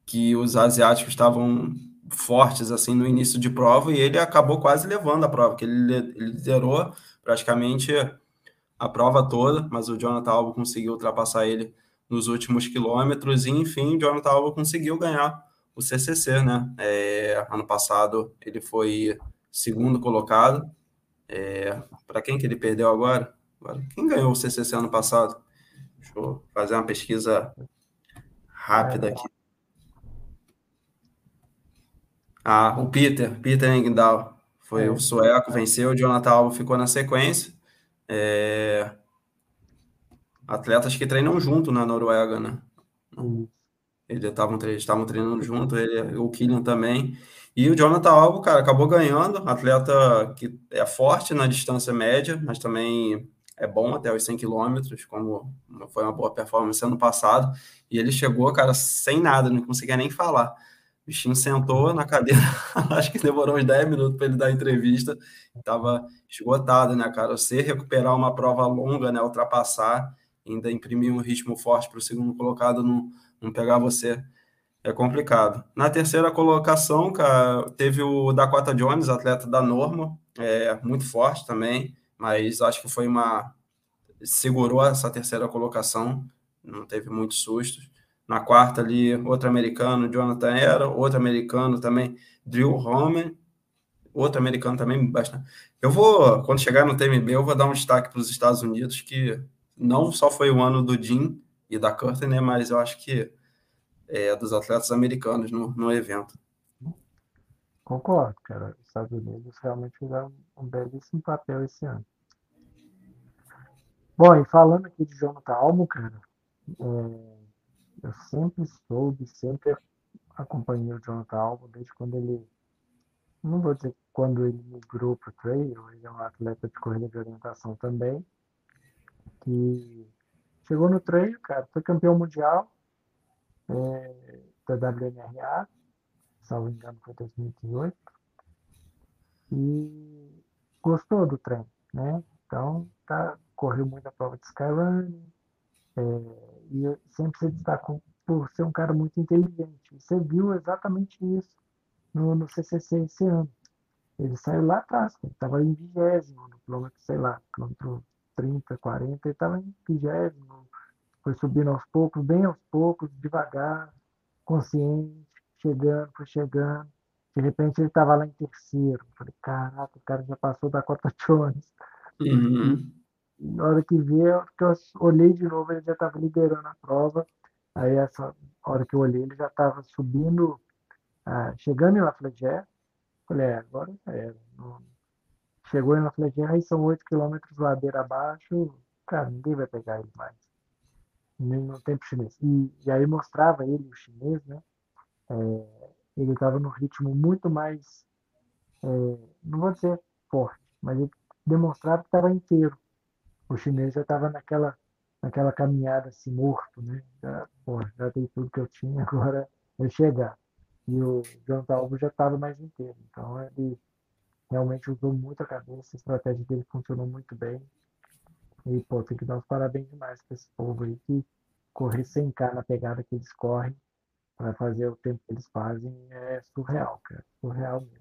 que os asiáticos estavam fortes assim no início de prova e ele acabou quase levando a prova, que ele liderou praticamente a prova toda, mas o Jonathan Alba conseguiu ultrapassar ele nos últimos quilômetros e, enfim, o Jonathan Alba conseguiu ganhar o CCC, né? É, ano passado ele foi segundo colocado. É, Para quem que ele perdeu agora? agora? Quem ganhou o CCC ano passado? Deixa eu fazer uma pesquisa rápida aqui. Ah, o Peter, Peter Engdahl. Foi o sueco, venceu, o Jonathan Alba ficou na sequência. É... Atletas que treinam junto na Noruega, né? Eles estavam estavam treinando junto, ele, o Killian também. E o Jonathan Albo, cara, acabou ganhando. Atleta que é forte na distância média, mas também é bom até os 100 quilômetros, como foi uma boa performance ano passado. E ele chegou, cara, sem nada, não conseguia nem falar. Bichinho sentou na cadeira, acho que demorou uns 10 minutos para ele dar a entrevista, estava esgotado, né, cara? Você recuperar uma prova longa, né, ultrapassar, ainda imprimir um ritmo forte para o segundo colocado não, não pegar você, é complicado. Na terceira colocação, cara, teve o Dakota Jones, atleta da Norma, é, muito forte também, mas acho que foi uma. segurou essa terceira colocação, não teve muitos sustos. Na quarta ali, outro americano, Jonathan Era, outro americano também, Drew Homer, outro americano também bastante. Eu vou, quando chegar no TMB, eu vou dar um destaque para os Estados Unidos, que não só foi o ano do Jim e da Curtin, né, mas eu acho que é dos atletas americanos no, no evento. Concordo, cara. Os Estados Unidos realmente fizeram um belíssimo papel esse ano. Bom, e falando aqui de Jonathan Almo, cara, é, eu sempre soube, sempre acompanhei o Jonathan Alvo desde quando ele, não vou dizer quando ele migrou para o trail, ele é um atleta de corrida de orientação também, que chegou no treino, cara, foi campeão mundial é, da WNRA, salvo engano foi 2018, e gostou do treino, né? Então, tá, correu muito a prova de Skyrunning, é, e sempre se destacou por ser um cara muito inteligente. Você viu exatamente isso no, no CCC esse ano. Ele saiu lá atrás, ele estava em vigésimo no quilômetro, sei lá, quilômetro 30, 40, ele estava em vigésimo, foi subindo aos poucos, bem aos poucos, devagar, consciente, chegando, foi chegando. De repente ele estava lá em terceiro. Falei, caraca, o cara já passou da Cota Jones. Uhum. Na hora que veio, que eu olhei de novo, ele já estava liderando a prova. Aí, essa hora que eu olhei, ele já estava subindo, ah, chegando em Lafayette. Falei, é, agora já era. Não... Chegou em Lafayette, aí são 8 quilômetros ladeira abaixo. Cara, ninguém vai pegar ele mais. Nem no tempo chinês. E, e aí mostrava ele, o chinês, né? É, ele estava no ritmo muito mais, é, não vou dizer forte, mas ele demonstrava que estava inteiro. O chinês já estava naquela naquela caminhada assim, morto, né? Já, pô, já dei tudo que eu tinha, agora é chegar. E o John Talbot já estava mais inteiro. Então ele realmente usou muito a cabeça, a estratégia dele funcionou muito bem. E, pô, tem que dar os parabéns demais para esse povo aí que correr sem cá na pegada que eles correm para fazer o tempo que eles fazem é surreal, cara. Surreal mesmo.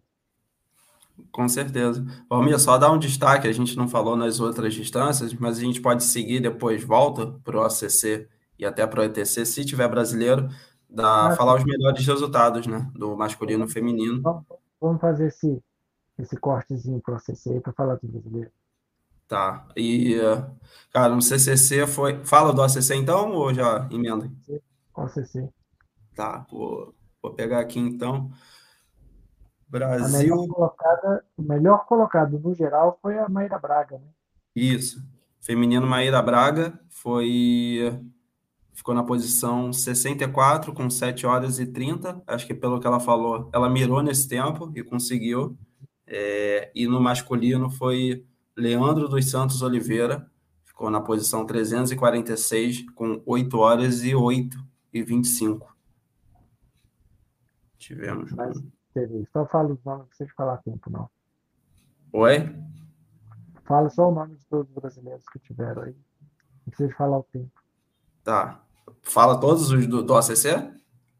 Com certeza. Valmir, só dar um destaque, a gente não falou nas outras distâncias, mas a gente pode seguir depois, volta para o ACC e até para o ETC, se tiver brasileiro, dá, ah, falar os melhores resultados, né? Do masculino e feminino. Vamos fazer esse, esse cortezinho para o ACC para falar do brasileiro. Tá. E, cara, no CCC foi. Fala do ACC então ou já emenda? ACC. Tá, vou, vou pegar aqui então. Brasil. A melhor colocada, o melhor colocado no geral foi a Maíra Braga, né? Isso. Feminino Maíra Braga foi ficou na posição 64 com 7 horas e 30. Acho que pelo que ela falou, ela mirou nesse tempo e conseguiu. É, e no masculino foi Leandro dos Santos Oliveira, ficou na posição 346 com 8 horas e 8 e 25. Tivemos. Mas, só fala os nomes, não precisa falar tempo, não. Oi? Fala só o nome de todos os brasileiros que tiveram aí. Não precisa falar o tempo. Tá. Fala todos os do, do ACC?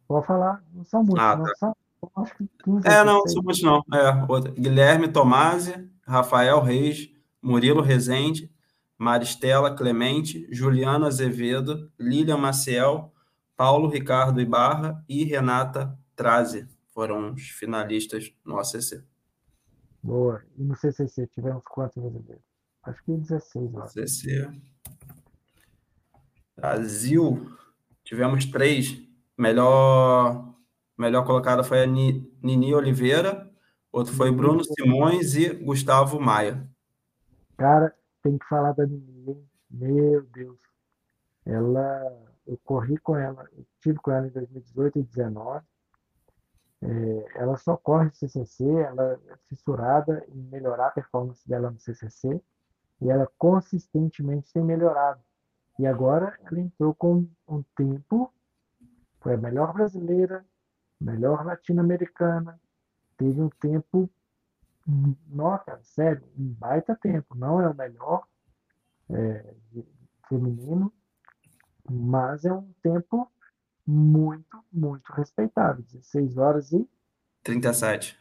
Pode falar. Não são muitos, ah, não. Tá. São, acho que 15 É, não, não são muitos, não. É, Guilherme Tomasi, Rafael Reis, Murilo Rezende, Maristela Clemente, Juliana Azevedo, Lilian Maciel, Paulo Ricardo Ibarra e Renata Traze foram os finalistas no ACC. Boa. E no CCC tivemos quantos brasileiros? Acho que 16 lá. CCC. Brasil, tivemos três. Melhor, melhor colocada foi a Nini Oliveira, outro foi Bruno Simões e Gustavo Maia. Cara, tem que falar da Nini, Meu Deus. Ela, eu corri com ela, eu tive com ela em 2018 e 2019 é, ela só corre CCC, ela é fissurada em melhorar a performance dela no CCC e ela consistentemente tem melhorado. E agora ela entrou com um tempo, foi a melhor brasileira, melhor latino-americana, teve um tempo, nossa, sério, um baita tempo. Não é o melhor é, feminino, mas é um tempo muito, muito respeitável. 16 horas e 37.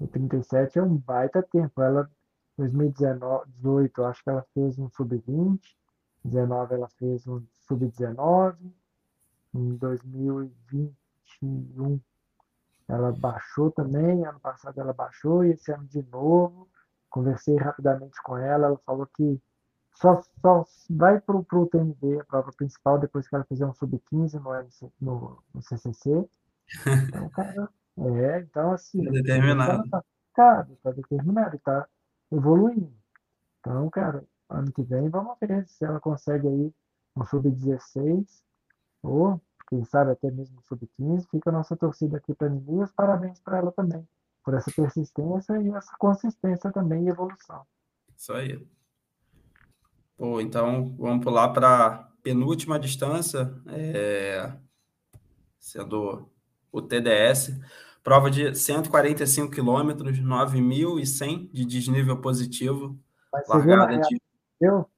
E 37 é um baita tempo. Ela, 2018, acho que ela fez um sub-20. 19 ela fez um sub-19. Em 2021 ela baixou também. Ano passado ela baixou e esse ano de novo. Conversei rapidamente com ela. Ela falou que só, só vai para o TND, a prova principal, depois que ela fizer um sub-15 no, no, no CCC. Então, cara, é, então assim. Tá determinado. Tá, tá, tá determinado, está evoluindo. Então, cara, ano que vem vamos ver se ela consegue aí um sub-16 ou, quem sabe, até mesmo um sub-15. Fica a nossa torcida aqui para mim e os parabéns para ela também, por essa persistência e essa consistência também e evolução. Isso aí. Pô, então vamos pular para penúltima distância, é, sendo o TDS, prova de 145 quilômetros, 9.100 de desnível positivo, Mas você largada real, de... deu?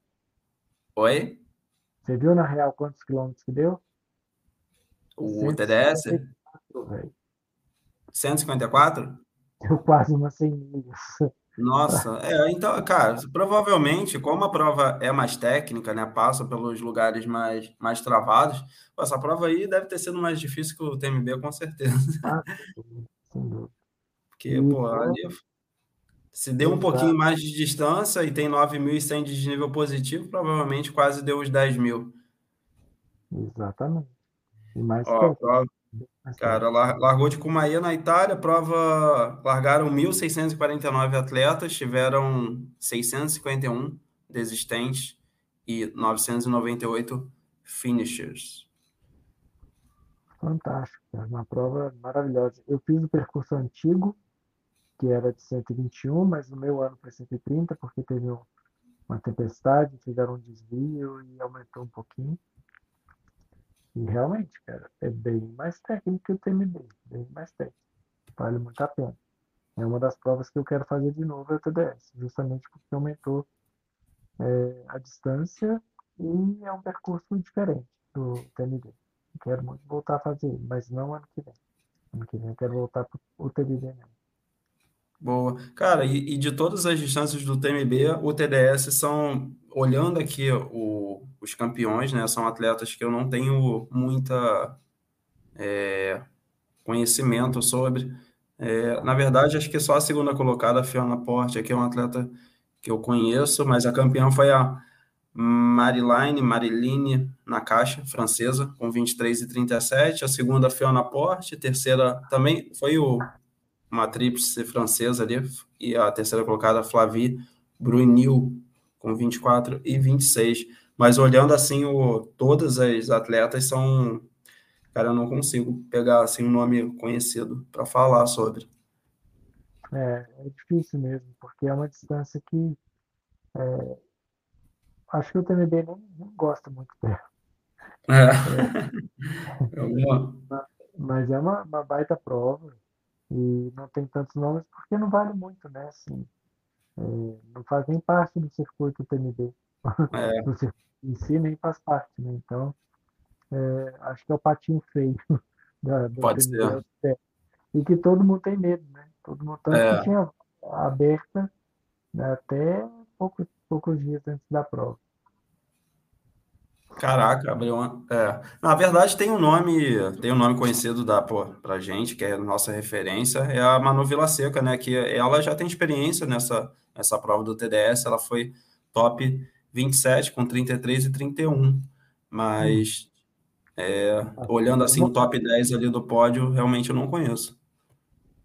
Oi? Você viu na real quantos quilômetros que deu? O TDS? 154, velho. 154? Deu quase umas 100 milhas. Nossa, é, então, cara, provavelmente, como a prova é mais técnica, né, passa pelos lugares mais, mais travados, essa prova aí deve ter sido mais difícil que o TMB, com certeza. Ah. Porque, pô, ali se deu um pouquinho mais de distância e tem 9.100 de desnível positivo, provavelmente quase deu os 10 mil. Exatamente. E mais Ó, prova, cara, lar- largou de Cumaia na Itália, prova, largaram 1.649 atletas, tiveram 651 desistentes e 998 finishers. Fantástico, cara. Uma prova maravilhosa. Eu fiz o percurso antigo, que era de 121, mas no meu ano foi 130, porque teve um- uma tempestade, fizeram um desvio e aumentou um pouquinho. E realmente, cara, é bem mais técnico que o TMB, bem mais técnico. Vale muito a pena. É uma das provas que eu quero fazer de novo, é o TDS, justamente porque aumentou é, a distância e é um percurso diferente do TMB. Quero muito voltar a fazer mas não ano que vem. Ano que vem eu quero voltar para o TMB mesmo. Boa. Cara, e, e de todas as distâncias do TMB, o TDS são, olhando aqui o- os campeões, né, são atletas que eu não tenho muita é, conhecimento sobre. É, na verdade, acho que só a segunda colocada, a Fiona Porte, que é uma atleta que eu conheço, mas a campeã foi a Mariline, Mariline Nakache, francesa, com 23 e 37. A segunda, Fiona Porte. Terceira também foi o uma tríplice francesa ali, e a terceira colocada, Flavie Brunil, com 24 e 26. Mas olhando assim, o, todas as atletas são. Cara, eu não consigo pegar assim um nome conhecido para falar sobre. É, é difícil mesmo, porque é uma distância que é, acho que o TMB nem, nem gosta muito dela. É. Alguma- Mas é uma, uma baita prova e não tem tantos nomes porque não vale muito, né? Assim, é, não faz nem parte do circuito TMB. É. Do circuito em si nem faz parte, né? Então, é, acho que é o patinho feio da, do Pode TMB. ser. é. E que todo mundo tem medo, né? Todo mundo tanto É. que tinha aberta né, até poucos, poucos dias antes da prova. Caraca, abriu uma. É. Na verdade, tem um nome, tem um nome conhecido da, pô, pra gente, que é a nossa referência, é a Manu Vilaseca, né? Que ela já tem experiência nessa, nessa prova do TDS, ela foi top 27 com 33 e 31. Mas é, olhando assim o top 10 ali do pódio, realmente eu não conheço.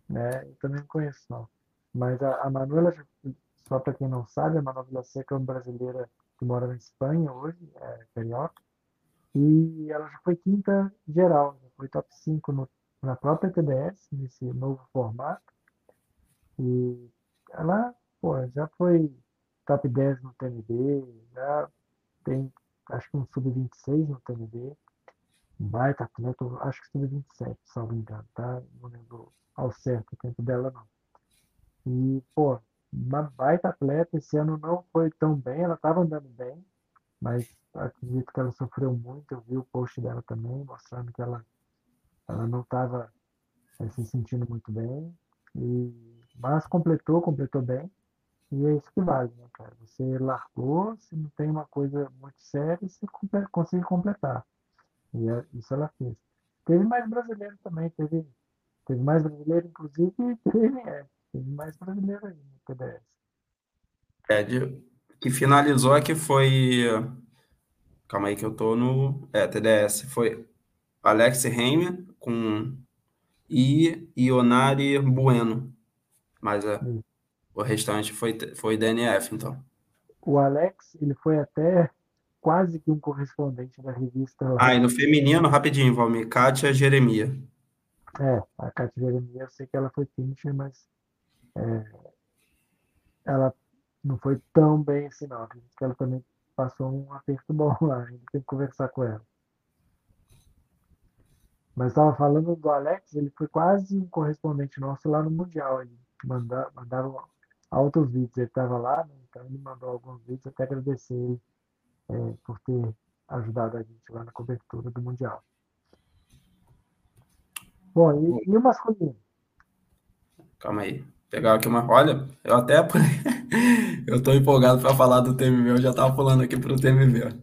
né? Eu também não conheço, não. Mas a, a Manuela, já- só para quem não sabe, a Manuela Vilaseca é uma brasileira que mora na Espanha hoje, é carioca, e ela já foi quinta geral, já foi top 5 no, na própria TDS, nesse novo formato. E ela, pô, já foi top 10 no TNB, já tem, acho que um sub-26 no TNB, um baita atleta, acho que sub-27, se não me engano, tá? Não lembro ao certo o tempo dela, não. E, pô, uma baita atleta, esse ano não foi tão bem, ela estava andando bem, mas acredito que ela sofreu muito, eu vi o post dela também, mostrando que ela, ela não estava se sentindo muito bem, e, mas completou, completou bem, e é isso que vale, né, cara? Você largou, se não tem uma coisa muito séria, você consegue completar. E é- isso ela fez. Teve mais brasileiro também, teve, teve mais brasileiro, inclusive, teve, é, teve mais brasileiro aí TDS. É, de- que finalizou aqui foi. Calma aí que eu tô no. É, TDS. Foi Alex Reimer com e Ionari Bueno. Mas é, Hum. o restante foi, foi DNF, então. O Alex, ele foi até quase que um correspondente da revista. Ah, e no feminino, rapidinho, Valmir. Kátia Jeremia. É, a Cátia Jeremia, eu sei que ela foi finisher, mas é, ela não foi tão bem assim, não. Acredito que ela também passou um aperto bom lá, ainda tem que conversar com ela. Mas estava falando do Alex, ele foi quase um correspondente nosso lá no Mundial. Ele manda, mandava altos vídeos, ele estava lá, né? então ele mandou alguns vídeos, até agradecer ele é, por ter ajudado a gente lá na cobertura do Mundial. Bom, e, e o masculino? Calma aí. Pegar aqui uma. Olha, eu até. eu tô empolgado para falar do TMV, eu já tava pulando aqui pro TMV.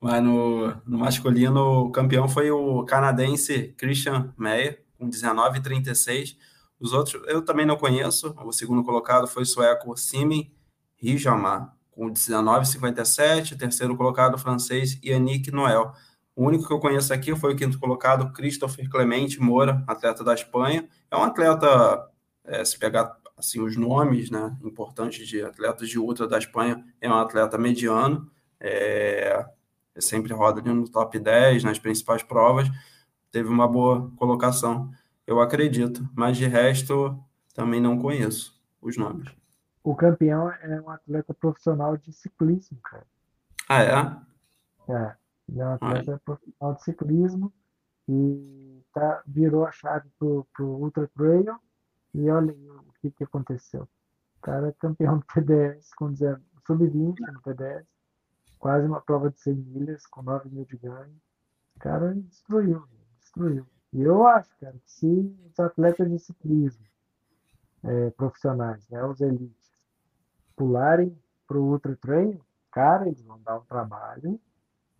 Mas no, no masculino, o campeão foi o canadense Christian Meyer, com 19,36. Os outros eu também não conheço. O segundo colocado foi o sueco Simen Rijamar, com 19,57. Terceiro colocado, o francês Yannick Noel. O único que eu conheço aqui foi o quinto colocado, Christopher Clemente Moura, atleta da Espanha. É um atleta, é, se pegar assim os nomes né, importantes de atletas de ultra da Espanha, é um atleta mediano. É, sempre roda ali no top 10 nas principais provas. Teve uma boa colocação, eu acredito. Mas de resto, também não conheço os nomes. O campeão é um atleta profissional de ciclismo, cara. Ah, é? É. Ele é um atleta Ai. profissional de ciclismo e tá, virou a chave pro, pro Ultra Trail. E olha que, que aconteceu. O cara é campeão do TDS com sub-20 no TDS quase uma prova de 100 milhas com 9 mil de ganho. O cara destruiu, destruiu. E eu acho, cara, que se os atletas de ciclismo é, profissionais, né, os elites, pularem para o ultra trail, cara, eles vão dar um trabalho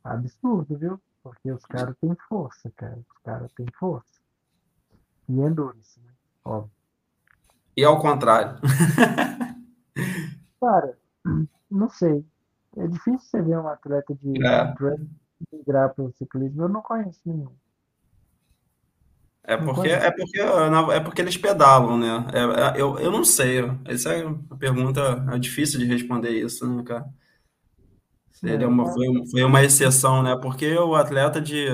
absurdo, viu? Porque os caras têm força, cara. Os caras têm força. E endurance, né? Óbvio. E ao contrário. cara, não sei. É difícil você ver um atleta de é. migrar para o ciclismo. Eu não conheço nenhum. É porque, é, porque, é porque eles pedalam, né? É, é, eu, eu não sei. Essa é uma pergunta é difícil de responder isso, né, cara? Seria uma, foi, foi uma exceção, né? Porque o atleta de,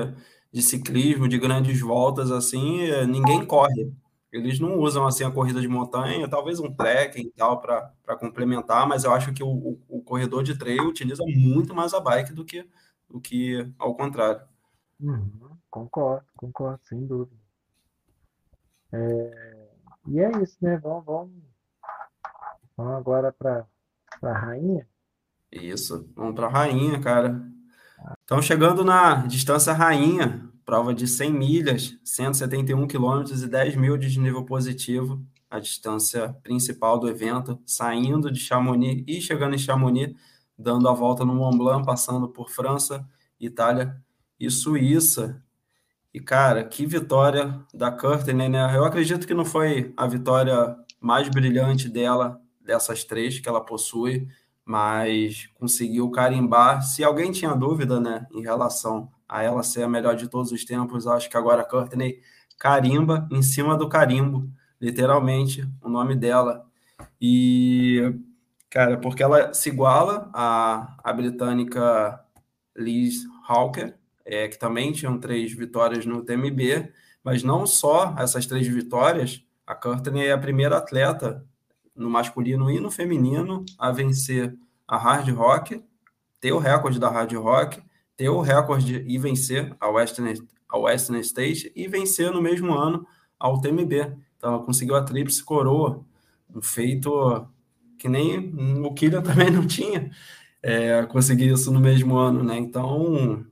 de ciclismo, de grandes voltas, assim, ninguém corre. Eles não usam assim a corrida de montanha, talvez um trekking e tal para complementar, mas eu acho que o, o, o, corredor de trail utiliza muito mais a bike do que, do que ao contrário. Uhum, concordo, concordo, sem dúvida. É, e é isso, né? Vamos, vamos, vamos agora para a rainha. Isso, vamos para a rainha, cara. Então, chegando na distância rainha, prova de 100 milhas, 171 quilômetros e 10 mil de nível positivo, a distância principal do evento, saindo de Chamonix e chegando em Chamonix, dando a volta no Mont Blanc, passando por França, Itália e Suíça. E, cara, que vitória da Courtney, né? Eu acredito que não foi a vitória mais brilhante dela, dessas três que ela possui, mas conseguiu carimbar. Se alguém tinha dúvida, né, em relação a ela ser a melhor de todos os tempos. Acho que agora a Courtney carimba em cima do carimbo, literalmente, o nome dela. E, cara, porque ela se iguala à, à britânica Liz Hawker, é, que também tinham três vitórias no TMB, mas não só essas três vitórias, a Courtney é a primeira atleta no masculino e no feminino a vencer a Hard Rock, ter o recorde da Hard Rock ter o recorde e vencer a Western, a Western State e vencer no mesmo ano a UTMB. Então, ela conseguiu a tríplice coroa, um feito que nem o Killian também não tinha é, conseguir isso no mesmo ano, né? Então,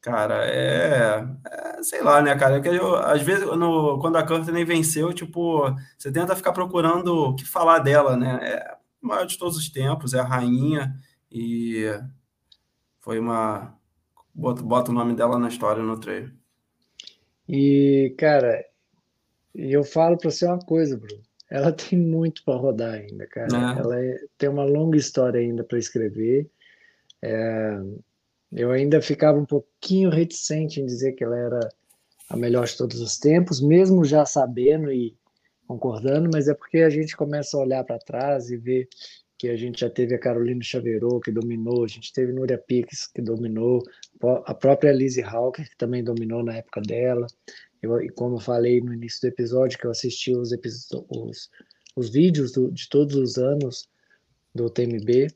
cara, é, é, sei lá, né, cara? É eu, às vezes, no, quando a Courtney venceu, tipo, você tenta ficar procurando o que falar dela, né? É a maior de todos os tempos, é a rainha e foi uma Bota, bota o nome dela na história no trailer. E, cara, eu falo para você uma coisa, Bruno. Ela tem muito para rodar ainda, cara. É. Ela é, tem uma longa história ainda para escrever. É, eu ainda ficava um pouquinho reticente em dizer que ela era a melhor de todos os tempos, mesmo já sabendo e concordando, mas é porque a gente começa a olhar para trás e ver que a gente já teve a Carolina Chaverot, que dominou, a gente teve Núria Pix, que dominou, a própria Lizzie Hawker, que também dominou na época dela. Eu, e como eu falei no início do episódio, que eu assisti os, os, os vídeos do, de todos os anos do TMB,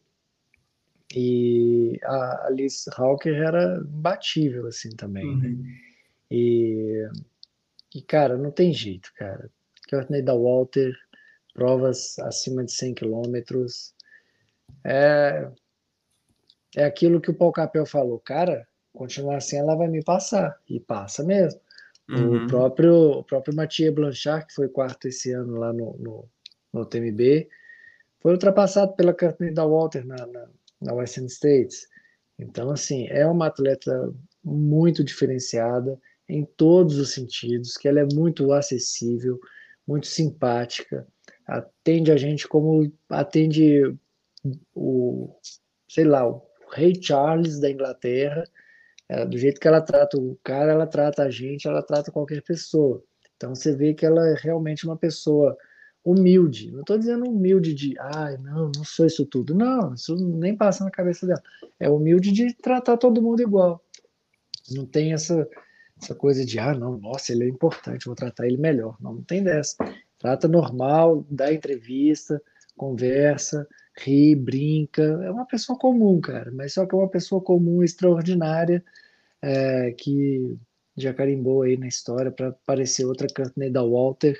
E a Alice Hawker era imbatível, assim, também, né? Uhum. E, e, cara, não tem jeito, cara. Courtney da Walter, provas acima de 100 quilômetros, é, é aquilo que o Paul Capel falou, cara, continuar assim ela vai me passar, e passa mesmo. Uhum. O próprio, o próprio Mathieu Blanchard, que foi quarto esse ano lá no, no, no TMB, foi ultrapassado pela Courtney da Walter na, na, na Western States. Então, assim, é uma atleta muito diferenciada em todos os sentidos, que ela é muito acessível, muito simpática, atende a gente como atende o, sei lá, o rei Charles da Inglaterra, é, do jeito que ela trata o cara, ela trata a gente, ela trata qualquer pessoa. Então você vê que ela é realmente uma pessoa humilde. Não estou dizendo humilde de, ai, ah, não, não sou isso tudo. Não, isso nem passa na cabeça dela. É humilde de tratar todo mundo igual. Não tem essa, essa coisa de, ah, não, nossa, ele é importante, vou tratar ele melhor. Não, não tem dessa. Trata normal, dá entrevista, conversa, ri, brinca. É uma pessoa comum, cara, mas só que é uma pessoa comum, extraordinária, é, que já carimbou aí na história para parecer outra Courtney da Walter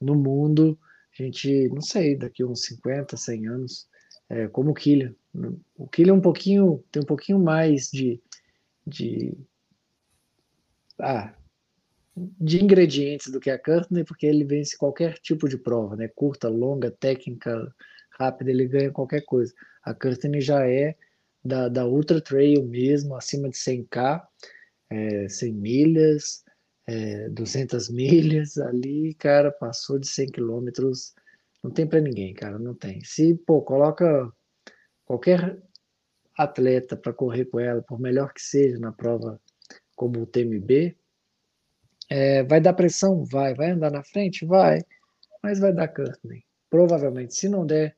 no mundo. A gente, não sei, daqui uns 50, 100 anos, é, como o Killian. O Killian é um pouquinho, tem um pouquinho mais de, de ah, de ingredientes do que a Courtney, porque ele vence qualquer tipo de prova, né? Curta, longa, técnica, rápida, ele ganha qualquer coisa. A Courtney já é da, da Ultra Trail mesmo, acima de 100k, é, 100 milhas, é, 200 milhas, ali, cara, passou de 100 quilômetros, não tem para ninguém, cara, não tem. Se, pô, coloca qualquer atleta para correr com ela, por melhor que seja na prova como o TMB, é, vai dar pressão? Vai. Vai andar na frente? Vai. Mas vai dar Courtney. Provavelmente, se não der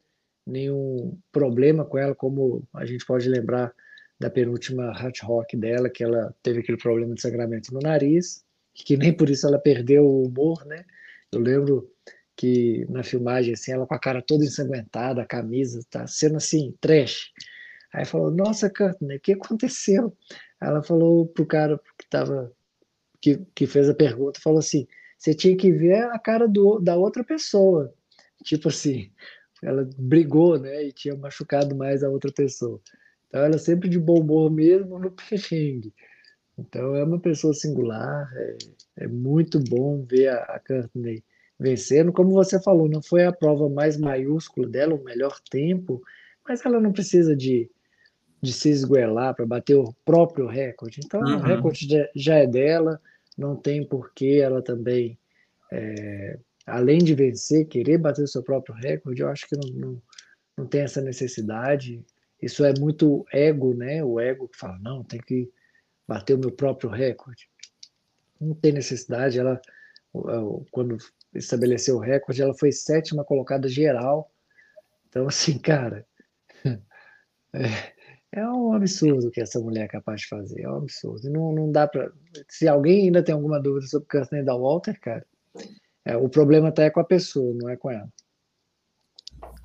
nenhum problema com ela, como a gente pode lembrar da penúltima hot rock dela, que ela teve aquele problema de sangramento no nariz, que nem por isso ela perdeu o humor, né? Eu lembro que na filmagem, assim, ela com a cara toda ensanguentada, a camisa, tá sendo assim, trash. Aí falou, nossa, Courtney, o que aconteceu? Ela falou pro cara que tava que, que fez a pergunta falou assim: você tinha que ver a cara do, da outra pessoa. Tipo assim, ela brigou, né? E tinha machucado mais a outra pessoa. Então ela sempre de bom humor mesmo no perrengue. Então é uma pessoa singular, é, é muito bom ver a, a Courtney vencendo. Como você falou, não foi a prova mais maiúscula dela, o melhor tempo, mas ela não precisa de de se esguelar para bater o próprio recorde. Então, uhum. o recorde já é dela, não tem por que ela também, é, além de vencer, querer bater o seu próprio recorde. Eu acho que não, não, não tem essa necessidade. Isso é muito ego, né? O ego que fala, não, tem que bater o meu próprio recorde. Não tem necessidade. Ela, quando estabeleceu o recorde, ela foi sétima colocada geral. Então, assim, cara. É, é um absurdo o que essa mulher é capaz de fazer, é um absurdo. Não, não dá para. Se alguém ainda tem alguma dúvida sobre Courtney da Walter, cara, é, o problema tá é com a pessoa, não é com ela.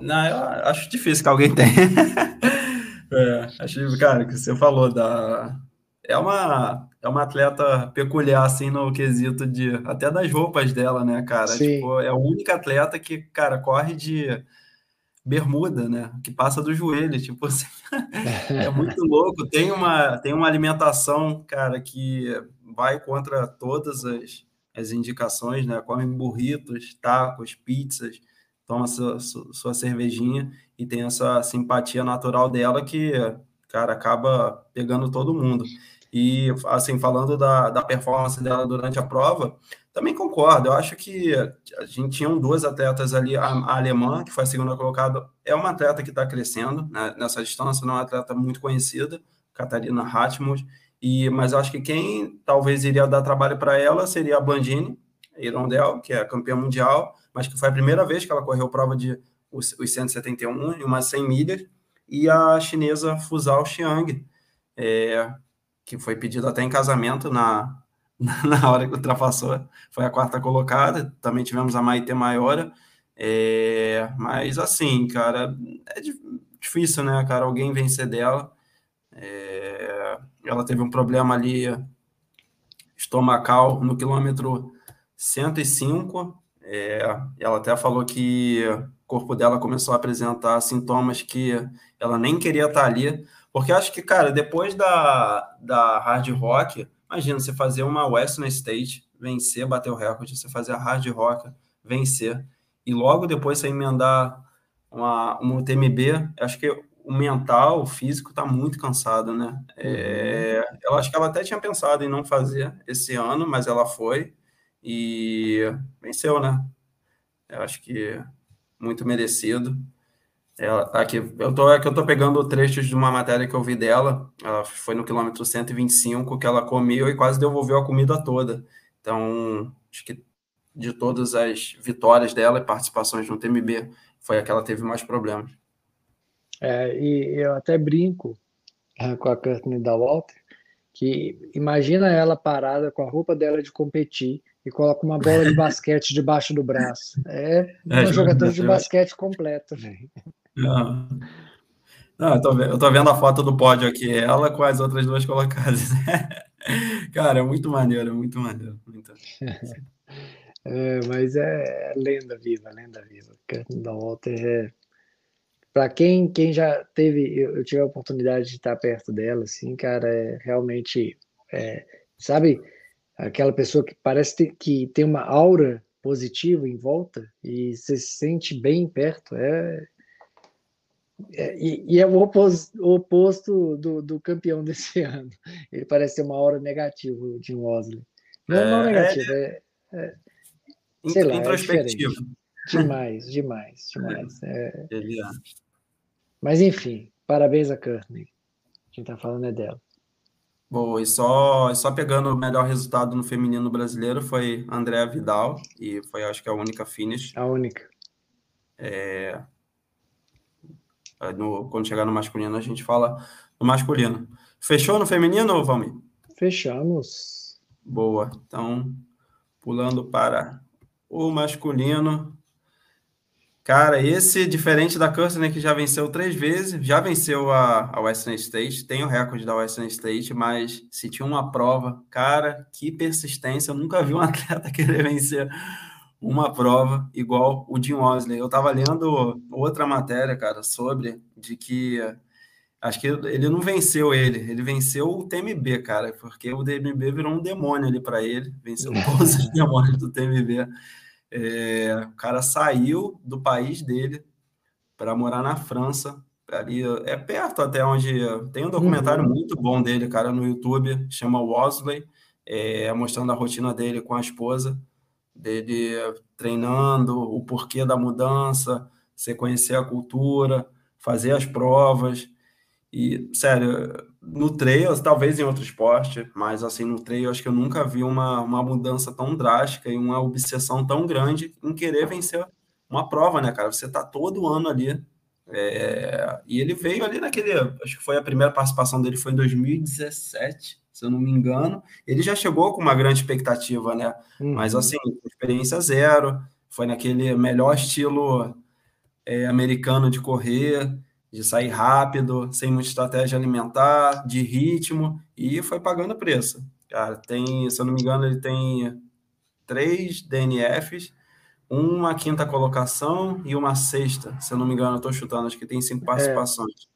Não, eu acho difícil que alguém tenha. é, acho, cara, que você falou da. É uma, é uma atleta peculiar, assim, no quesito de. Até das roupas dela, né, cara? Tipo, é a única atleta que, cara, corre de bermuda, né? Que passa do joelho, tipo assim, é muito louco. Tem uma, tem uma alimentação, cara, que vai contra todas as, as indicações, né? Come burritos, tacos, pizzas, toma sua, sua cervejinha e tem essa simpatia natural dela que, cara, acaba pegando todo mundo. E, assim, falando da, da performance dela durante a prova, também concordo, eu acho que a gente tinha duas atletas ali, a, a alemã, que foi a segunda colocada, é uma atleta que está crescendo né, nessa distância, não é uma atleta muito conhecida, Catarina Hatmus, e, mas eu acho que quem talvez iria dar trabalho para ela seria a Blandini Irondel, que é campeã mundial, mas que foi a primeira vez que ela correu prova de os, os 171 e umas 100 milhas, e a chinesa Fusao Xiang, é, que foi pedido até em casamento na, na hora que ultrapassou, foi a quarta colocada. Também tivemos a Maite Maiora. É, mas assim, cara, é difícil, né, cara, alguém vencer dela. É, ela teve um problema ali estomacal no quilômetro 105. É, ela até falou que o corpo dela começou a apresentar sintomas que ela nem queria estar ali. Porque acho que, cara, depois da, da hard rock, imagina você fazer uma Western State, vencer, bater o recorde, você fazer a hard rock, vencer, e logo depois você emendar uma, uma UTMB, acho que o mental, o físico está muito cansado, né? É, uhum. eu acho que ela até tinha pensado em não fazer esse ano, mas ela foi e venceu, né? Eu acho que muito merecido. Ela, aqui, eu tô, é que eu tô pegando trechos de uma matéria que eu vi dela. Ela foi no quilômetro 125 que ela comeu e quase devolveu a comida toda. Então, acho que de todas as vitórias dela e participações no TMB, foi a que ela teve mais problemas. É, e eu até brinco é, com a Courtney da Walter, que imagina ela parada com a roupa dela de competir e coloca uma bola de basquete debaixo do braço. É uma é, jogadora de basquete completo, velho. Não. Não, eu tô, vendo, eu tô vendo a foto do pódio aqui, ela com as outras duas colocadas. Cara, é muito maneiro, é muito maneiro. Muito... É, mas é lenda viva, lenda viva. Da Walter é. Para quem, quem já teve, eu, eu, tive a oportunidade de estar perto dela, assim, cara, é realmente, é, sabe, aquela pessoa que parece ter, que tem uma aura positiva em volta e você se sente bem perto. É, é, e, e, é o oposto, o oposto do, do, campeão desse ano. Ele parece ter uma aura negativa, o Jim Wosley. Não é, uma é, negativa, é, é, sei lá. É demais, demais, demais. É. Mas enfim, parabéns a Courtney. Quem está falando é dela. Bom, e só, só pegando o melhor resultado no feminino brasileiro foi Andréa Vidal, e foi acho que a única finish. A única. É, no, quando chegar no masculino, a gente fala no masculino. Fechou no feminino, Valmir? Fechamos. Boa. Então, pulando para o masculino. Cara, esse, diferente da Kirsten, que já venceu três vezes, já venceu a, a Western State, tem o recorde da Western State, mas se tinha uma prova, cara, que persistência, eu nunca vi um atleta querer vencer uma prova igual o Jim Wesley. Eu estava lendo outra matéria, cara, sobre de que acho que ele não venceu ele, ele venceu o TMB, cara, porque o TMB virou um demônio ali para ele, venceu todos os demônios do TMB. É, o cara saiu do país dele para morar na França, ali é perto até onde tem um documentário uhum. muito bom dele, cara, no YouTube, chama Wesley, é, mostrando a rotina dele com a esposa dele treinando o porquê da mudança, você conhecer a cultura, fazer as provas. E, sério, no trail, talvez em outro esporte, mas assim, no trail, acho que eu nunca vi uma, uma mudança tão drástica e uma obsessão tão grande em querer vencer uma prova, né, cara? Você tá todo ano ali. É... E ele veio ali naquele. Acho que foi a primeira participação dele, foi em 2017 se eu não me engano. Ele já chegou com uma grande expectativa, né? Uhum. Mas assim, experiência zero, foi naquele melhor estilo é, americano de correr, de sair rápido, sem muita estratégia alimentar, de ritmo, e foi pagando preço. Cara, tem, se eu não me engano, ele tem três DNFs, uma quinta colocação e uma sexta, se eu não me engano, eu estou chutando, acho que tem cinco é. participações.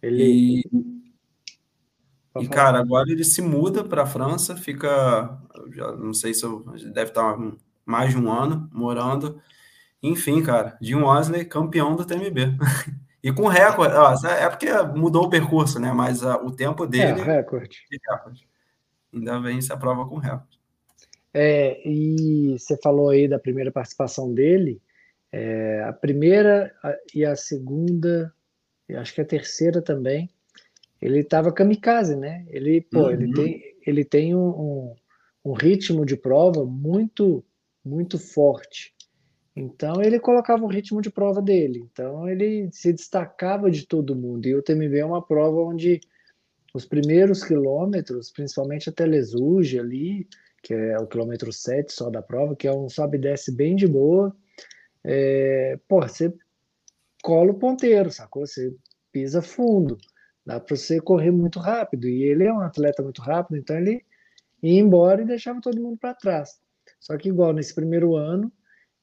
É. Ele... E e, cara, agora ele se muda para a França, fica, já não sei se eu, deve estar mais de um ano morando. Enfim, cara, Jim Wesley, campeão do TMB. e com recorde, ó, é porque mudou o percurso, né? Mas uh, o tempo dele. É, recorde. recorde. Ainda vem se aprova com recorde. É, e você falou aí da primeira participação dele. É, a primeira e a segunda, acho que a terceira também, ele estava kamikaze, né? Ele, pô, uhum. ele tem, ele tem um, um, um, ritmo de prova muito, muito forte. Então ele colocava o ritmo de prova dele. Então ele se destacava de todo mundo. E o TMB é uma prova onde os primeiros quilômetros, principalmente até Lesuge ali, que é o quilômetro 7 só da prova, que é um sobe e desce bem de boa. É, pô, você cola o ponteiro, sacou? Você pisa fundo, dá para você correr muito rápido. E ele é um atleta muito rápido, então ele ia embora e deixava todo mundo para trás. Só que igual nesse primeiro ano,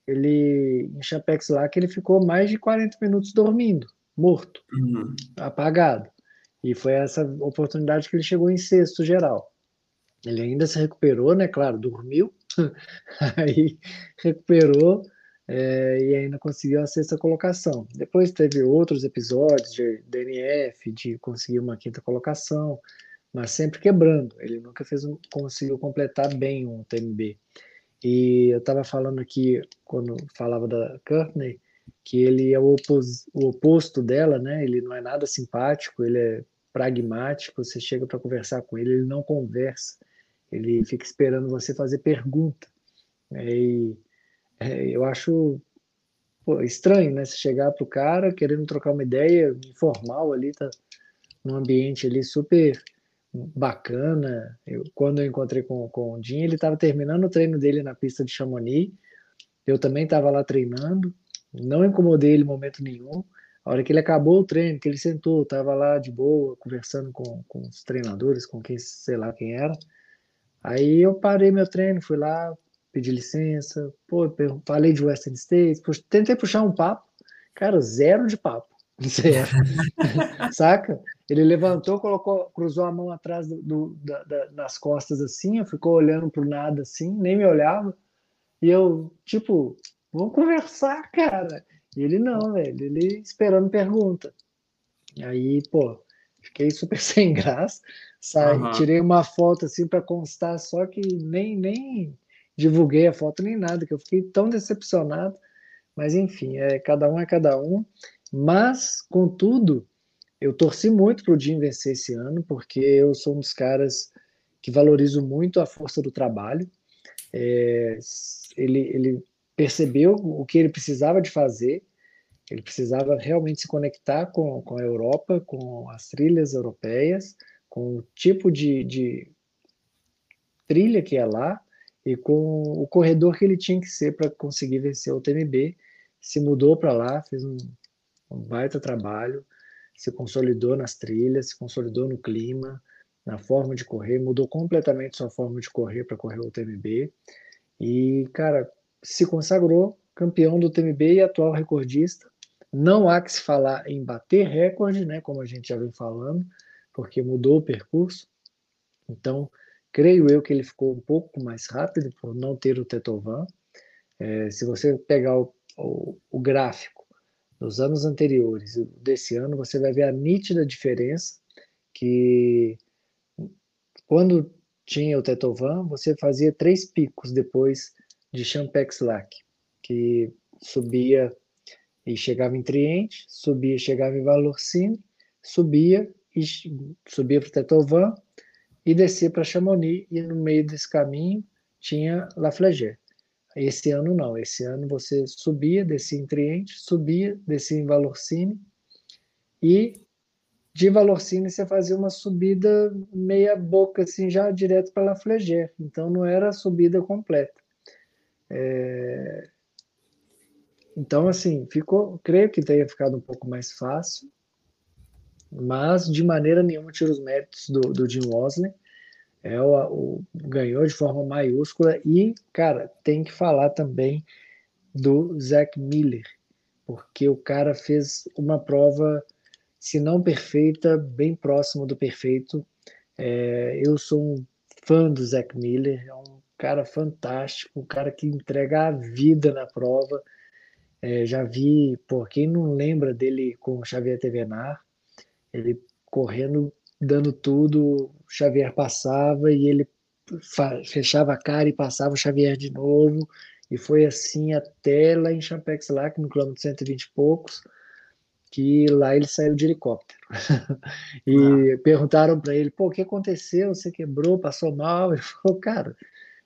ele em Chapex lá que ele ficou mais de 40 minutos dormindo, morto, uhum. apagado. E foi essa oportunidade que ele chegou em sexto geral. Ele ainda se recuperou, né? Claro, dormiu, aí recuperou é, e ainda conseguiu a sexta colocação. Depois teve outros episódios de DNF, de conseguir uma quinta colocação, mas sempre quebrando. Ele nunca fez um, conseguiu completar bem um TMB. E eu estava falando aqui, quando falava da Courtney, que ele é o, opos, o oposto dela, né? Ele não é nada simpático, ele é pragmático. Você chega para conversar com ele, ele não conversa, ele fica esperando você fazer pergunta. E é, eu acho pô, estranho, né? Você chegar para o cara querendo trocar uma ideia informal ali, tá num ambiente ali super bacana. Eu, quando eu encontrei com, com o Jim, ele estava terminando o treino dele na pista de Chamonix. Eu também estava lá treinando, não incomodei ele em momento nenhum. A hora que ele acabou o treino, que ele sentou, estava lá de boa, conversando com, com os treinadores, com quem, sei lá quem era. Aí eu parei meu treino, fui lá, pedi licença, pô, falei de Western States, tentei puxar um papo, cara, zero de papo. Zero. Saca? Ele levantou, colocou, cruzou a mão atrás do, do da, da, das costas assim, ficou olhando pro nada assim, nem me olhava. E eu, tipo, vamos conversar, cara. E ele não, velho, ele esperando pergunta. Aí, pô, fiquei super sem graça. Sai, uhum. Tirei uma foto assim para constar, só que nem, nem divulguei a foto nem nada, que eu fiquei tão decepcionado. Mas enfim, é, cada um é cada um. Mas, contudo, eu torci muito para o Jim vencer esse ano, porque eu sou um dos caras que valorizo muito a força do trabalho. É, ele, ele percebeu o que ele precisava de fazer, ele precisava realmente se conectar com, com a Europa, com as trilhas europeias, com o tipo de, de trilha que é lá e com o corredor que ele tinha que ser para conseguir vencer o TMB. Se mudou para lá, fez um, um baita trabalho se consolidou nas trilhas, se consolidou no clima, na forma de correr, mudou completamente sua forma de correr para correr o TMB. E, cara, se consagrou campeão do TMB e atual recordista. Não há que se falar em bater recorde, né, como a gente já vem falando, porque mudou o percurso. Então, creio eu que ele ficou um pouco mais rápido por não ter o Tetovan. É, se você pegar o, o, o gráfico nos anos anteriores e desse ano, você vai ver a nítida diferença que quando tinha o Tetovan, você fazia três picos depois de Champex Lac, que subia e chegava em Triente, subia e chegava em Valorcine, subia e subia para o Tetovan e descia para Chamonix, e no meio desse caminho tinha La Flégère. Esse ano não, esse ano você subia, descia em Triente, subia, descia em Valorcine e de Valorcine você fazia uma subida meia boca assim já direto para La Flégère, então não era a subida completa. É... Então assim, ficou, creio que tenha ficado um pouco mais fácil, mas de maneira nenhuma tira os méritos do, do Jim Wosley é o, o, ganhou de forma maiúscula e, cara, tem que falar também do Zack Miller, porque o cara fez uma prova, se não perfeita, bem próximo do perfeito. É, eu sou um fã do Zack Miller, é um cara fantástico, um cara que entrega a vida na prova. É, já vi, por quem não lembra dele com Xavier Tevenar, ele correndo dando tudo, o Xavier passava e ele fechava a cara e passava o Xavier de novo, e foi assim até lá em Champex Lac, no quilômetro 120 e poucos, que lá ele saiu de helicóptero. e ah. perguntaram para ele, pô, o que aconteceu? Você quebrou, passou mal? Ele falou, cara,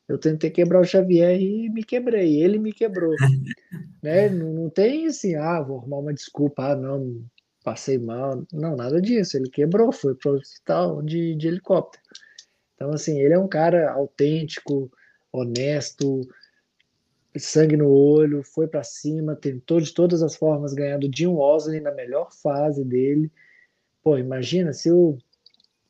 eu tentei quebrar o Xavier e me quebrei, ele me quebrou. né? Não, não tem assim, ah, vou arrumar uma desculpa, ah, não, passei mal. Não, nada disso. Ele quebrou, foi para o hospital de, de helicóptero. Então, assim, ele é um cara autêntico, honesto, sangue no olho, foi para cima, tentou de todas as formas ganhar do Jim Wosley na melhor fase dele. pô, imagina se o.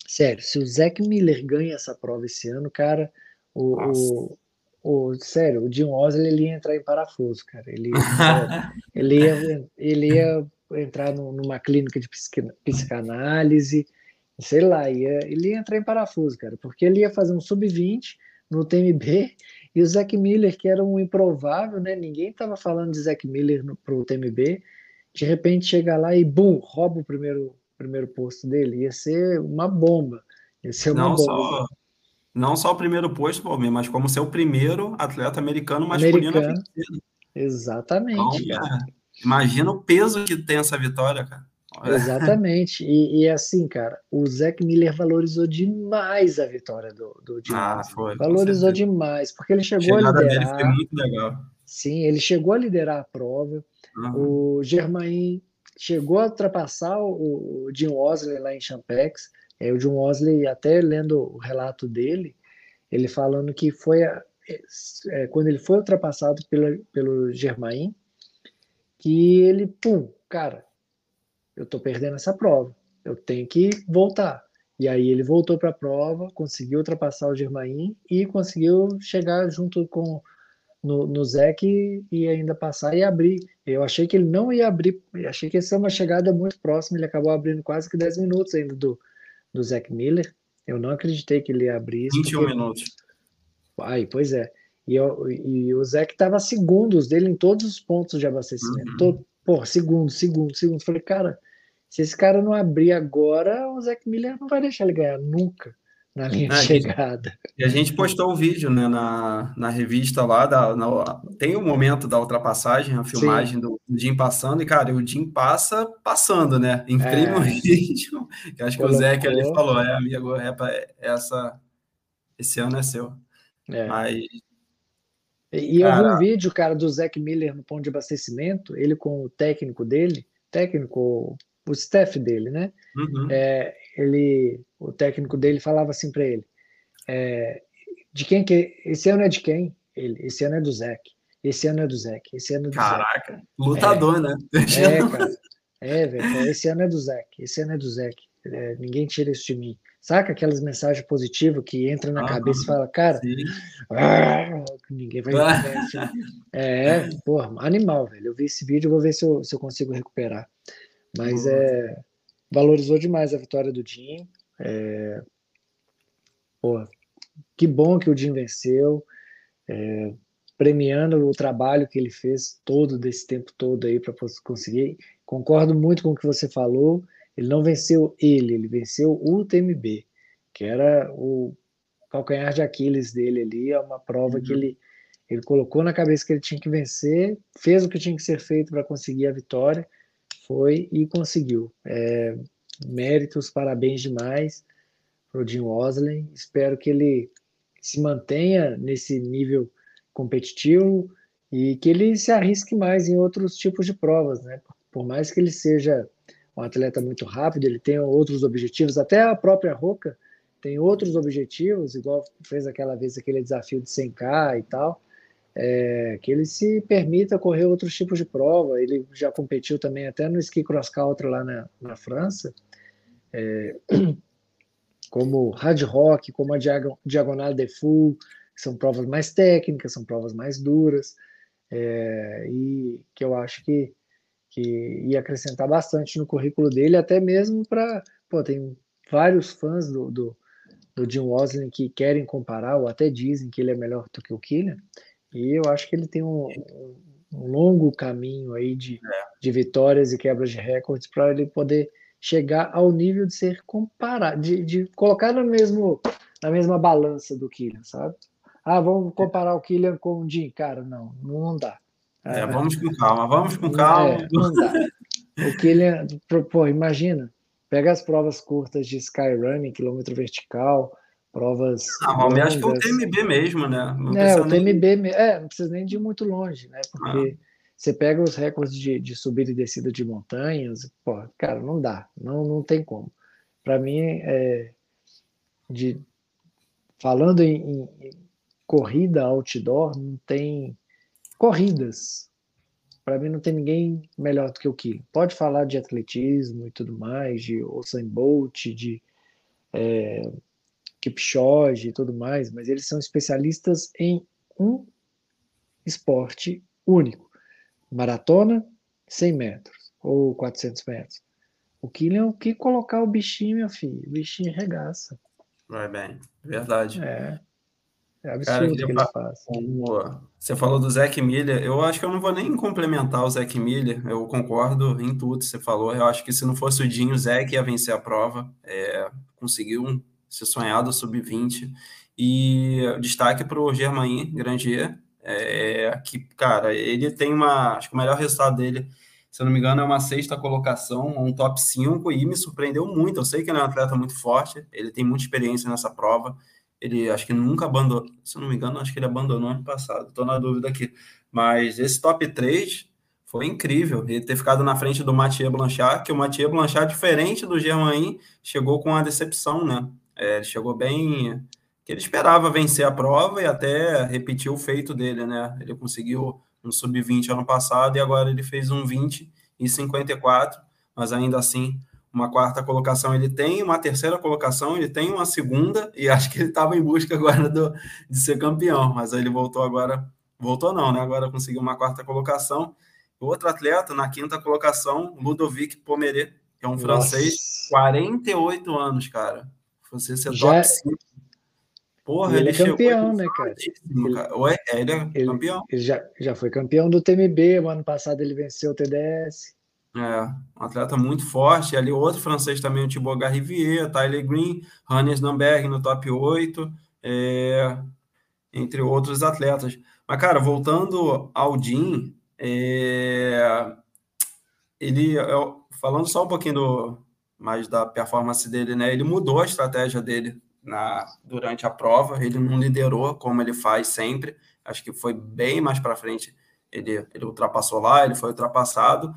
Sério, se o Zac Miller ganha essa prova esse ano, cara, o, o, o, sério, o Jim Osley ele ia entrar em parafuso, cara. Ele, ele, ia, ele ia entrar numa clínica de psicanálise, sei lá, ia, ele ia entrar em parafuso, cara, porque ele ia fazer um sub-20 no TMB e o Zac Miller, que era um improvável, né? Ninguém estava falando de Zac Miller para o TMB, de repente chega lá e bum, rouba o primeiro, primeiro posto dele. Ia ser uma bomba. Ia ser uma não bomba. Só, não só o primeiro posto, mas como ser o primeiro atleta americano masculino americano. Exatamente. Então, imagina o peso que tem essa vitória, cara. Exatamente. E, e, assim, cara, o Zac Miller valorizou demais a vitória do, do Jim ah, foi, Valorizou demais, porque ele chegou a, a liderar. Dele foi muito legal. Sim, ele chegou a liderar a prova. Uhum. O Germain chegou a ultrapassar o, o Jim Osley lá em Champex. É, o Jim Osley, até lendo o relato dele, ele falando que foi a, é, quando ele foi ultrapassado pela, pelo Germain, que ele, pum, cara, eu estou perdendo essa prova, eu tenho que voltar. E aí ele voltou para a prova, conseguiu ultrapassar o Germain e conseguiu chegar junto com no, no Zec e ainda passar e abrir. Eu achei que ele não ia abrir, achei que ia ser uma chegada muito próxima, ele acabou abrindo quase que 10 minutos ainda do, do Zach Miller. Eu não acreditei que ele ia abrir isso. 21 porque... minutos. Ai, pois é. E, eu, e o Zeke estava segundos dele em todos os pontos de abastecimento. Uhum. Todo, porra, segundo, segundo, segundo. Falei, cara, se esse cara não abrir agora, o Zac Miller não vai deixar ele ganhar nunca na linha de chegada. E a gente postou o um vídeo né, na, na revista lá, da, na, tem o um momento da ultrapassagem, a filmagem Sim. do, Jim passando, e cara, o Jim passa passando, né? Imprime é. que acho que Colocou. o Zé que ali falou, é, amigo, é, é, essa, esse ano é seu. É. Mas e eu vi um vídeo, cara, do Zac Miller no ponto de abastecimento, ele com o técnico dele, técnico, o staff dele, né? Uhum. É, ele, o técnico dele falava assim para ele: é, de quem que esse ano é de quem? Ele, esse ano é do Zac. Esse ano é do Zac. Esse ano é do Caraca, Zac. lutador, é, né? É, cara. É, velho. Esse ano é do Zac. Esse ano é do Zac. É, ninguém tira isso de mim. Saca aquelas mensagens positivas que entram na ah, cabeça e fala, cara, ah, ninguém vai assim. É, porra, animal, velho. Eu vi esse vídeo, vou ver se eu, se eu consigo recuperar. Mas uhum. é, valorizou demais a vitória do Jim. É, porra, que bom que o Jim venceu, é, premiando o trabalho que ele fez todo desse tempo todo aí para conseguir. Concordo muito com o que você falou. Ele não venceu ele, ele venceu o TMB, que era o calcanhar de Aquiles dele ali, é uma prova uhum. que ele, ele colocou na cabeça que ele tinha que vencer, fez o que tinha que ser feito para conseguir a vitória, foi e conseguiu. É, méritos, parabéns demais para o Jim Osley. Espero que ele se mantenha nesse nível competitivo e que ele se arrisque mais em outros tipos de provas, né? Por mais que ele seja um atleta muito rápido, ele tem outros objetivos, até a própria Roca tem outros objetivos, igual fez aquela vez aquele desafio de 100K e tal, é, que ele se permita correr outros tipos de prova. Ele já competiu também até no ski cross country lá na, na França, é, como hard rock, como a diagonal de full, que são provas mais técnicas, são provas mais duras, é, e que eu acho que que ia acrescentar bastante no currículo dele, até mesmo para. Pô, tem vários fãs do, do, do Jim Wosley que querem comparar, ou até dizem que ele é melhor do que o Killian, e eu acho que ele tem um, um longo caminho aí de, é. de vitórias e quebras de recordes para ele poder chegar ao nível de ser comparado, de, de colocar no mesmo, na mesma balança do Killian, sabe? Ah, vamos comparar o Killian com o Jim. Cara, não, não dá. É, vamos com calma, vamos com calma. É, não dá. O que ele, pô, imagina, pega as provas curtas de skyrunning, quilômetro vertical, provas. Ah, mas acho que é o TMB mesmo, né? Não é, o TMB, é, não precisa nem de ir muito longe, né? Porque ah. você pega os recordes de, de subida e descida de montanhas, pô, cara, não dá, não, não tem como. Para mim, é, de, falando em, em corrida outdoor, não tem corridas para mim não tem ninguém melhor do que o Killian. Pode falar de atletismo e tudo mais, de Usain Bolt, de é, Kipchoge e tudo mais, mas eles são especialistas em um esporte único. Maratona, 100 metros ou 400 metros. O Killian, o que colocar o bichinho, meu filho? O bichinho regaça. Vai bem, verdade. É. É absurdo Cara, que ele faz. Você falou do Zac Miller, eu acho que eu não vou nem complementar o Zac Miller, eu concordo em tudo que você falou. Eu acho que se não fosse o Dinho, o Zac ia vencer a prova. É, conseguiu ser sonhado sub-20. E destaque para o Germain Grandier, é, que, cara, ele tem uma. Acho que o melhor resultado dele, se eu não me engano, é uma sexta colocação, um top 5, e me surpreendeu muito. Eu sei que ele é um atleta muito forte, ele tem muita experiência nessa prova. Ele acho que nunca abandonou, se eu não me engano, acho que ele abandonou ano passado, estou na dúvida aqui. Mas esse top 3 foi incrível. Ele ter ficado na frente do Mathieu Blanchard, que o Mathieu Blanchard, diferente do Germain, chegou com a decepção, né? É, ele chegou bem. que ele esperava vencer a prova e até repetir o feito dele, né? Ele conseguiu um sub-20 ano passado e agora ele fez um 20 e 54, mas ainda assim uma quarta colocação ele tem, uma terceira colocação ele tem, uma segunda, e acho que ele estava em busca agora do, de ser campeão, mas aí ele voltou agora, voltou não, né? Agora conseguiu uma quarta colocação. Outro atleta, na quinta colocação, Ludovic Pomeré, que é um Nossa. francês, 48 anos, cara. Você ser Já... top 5. Porra, ele, ele é campeão, né, cara? cara. Ué, é, ele é ele, campeão. Ele já, já foi campeão do TMB, o ano passado ele venceu o TDS. É, um atleta muito forte. Ali outro francês também, o Thibaut Garrivier, Tyler Green, Hannes Namberg no top 8, é, entre outros atletas. Mas, cara, voltando ao Jim, é, ele, falando só um pouquinho do, mais da performance dele, né? Ele mudou a estratégia dele na, durante a prova, ele não liderou como ele faz sempre. Acho que foi bem mais para frente. Ele, ele ultrapassou lá, ele foi ultrapassado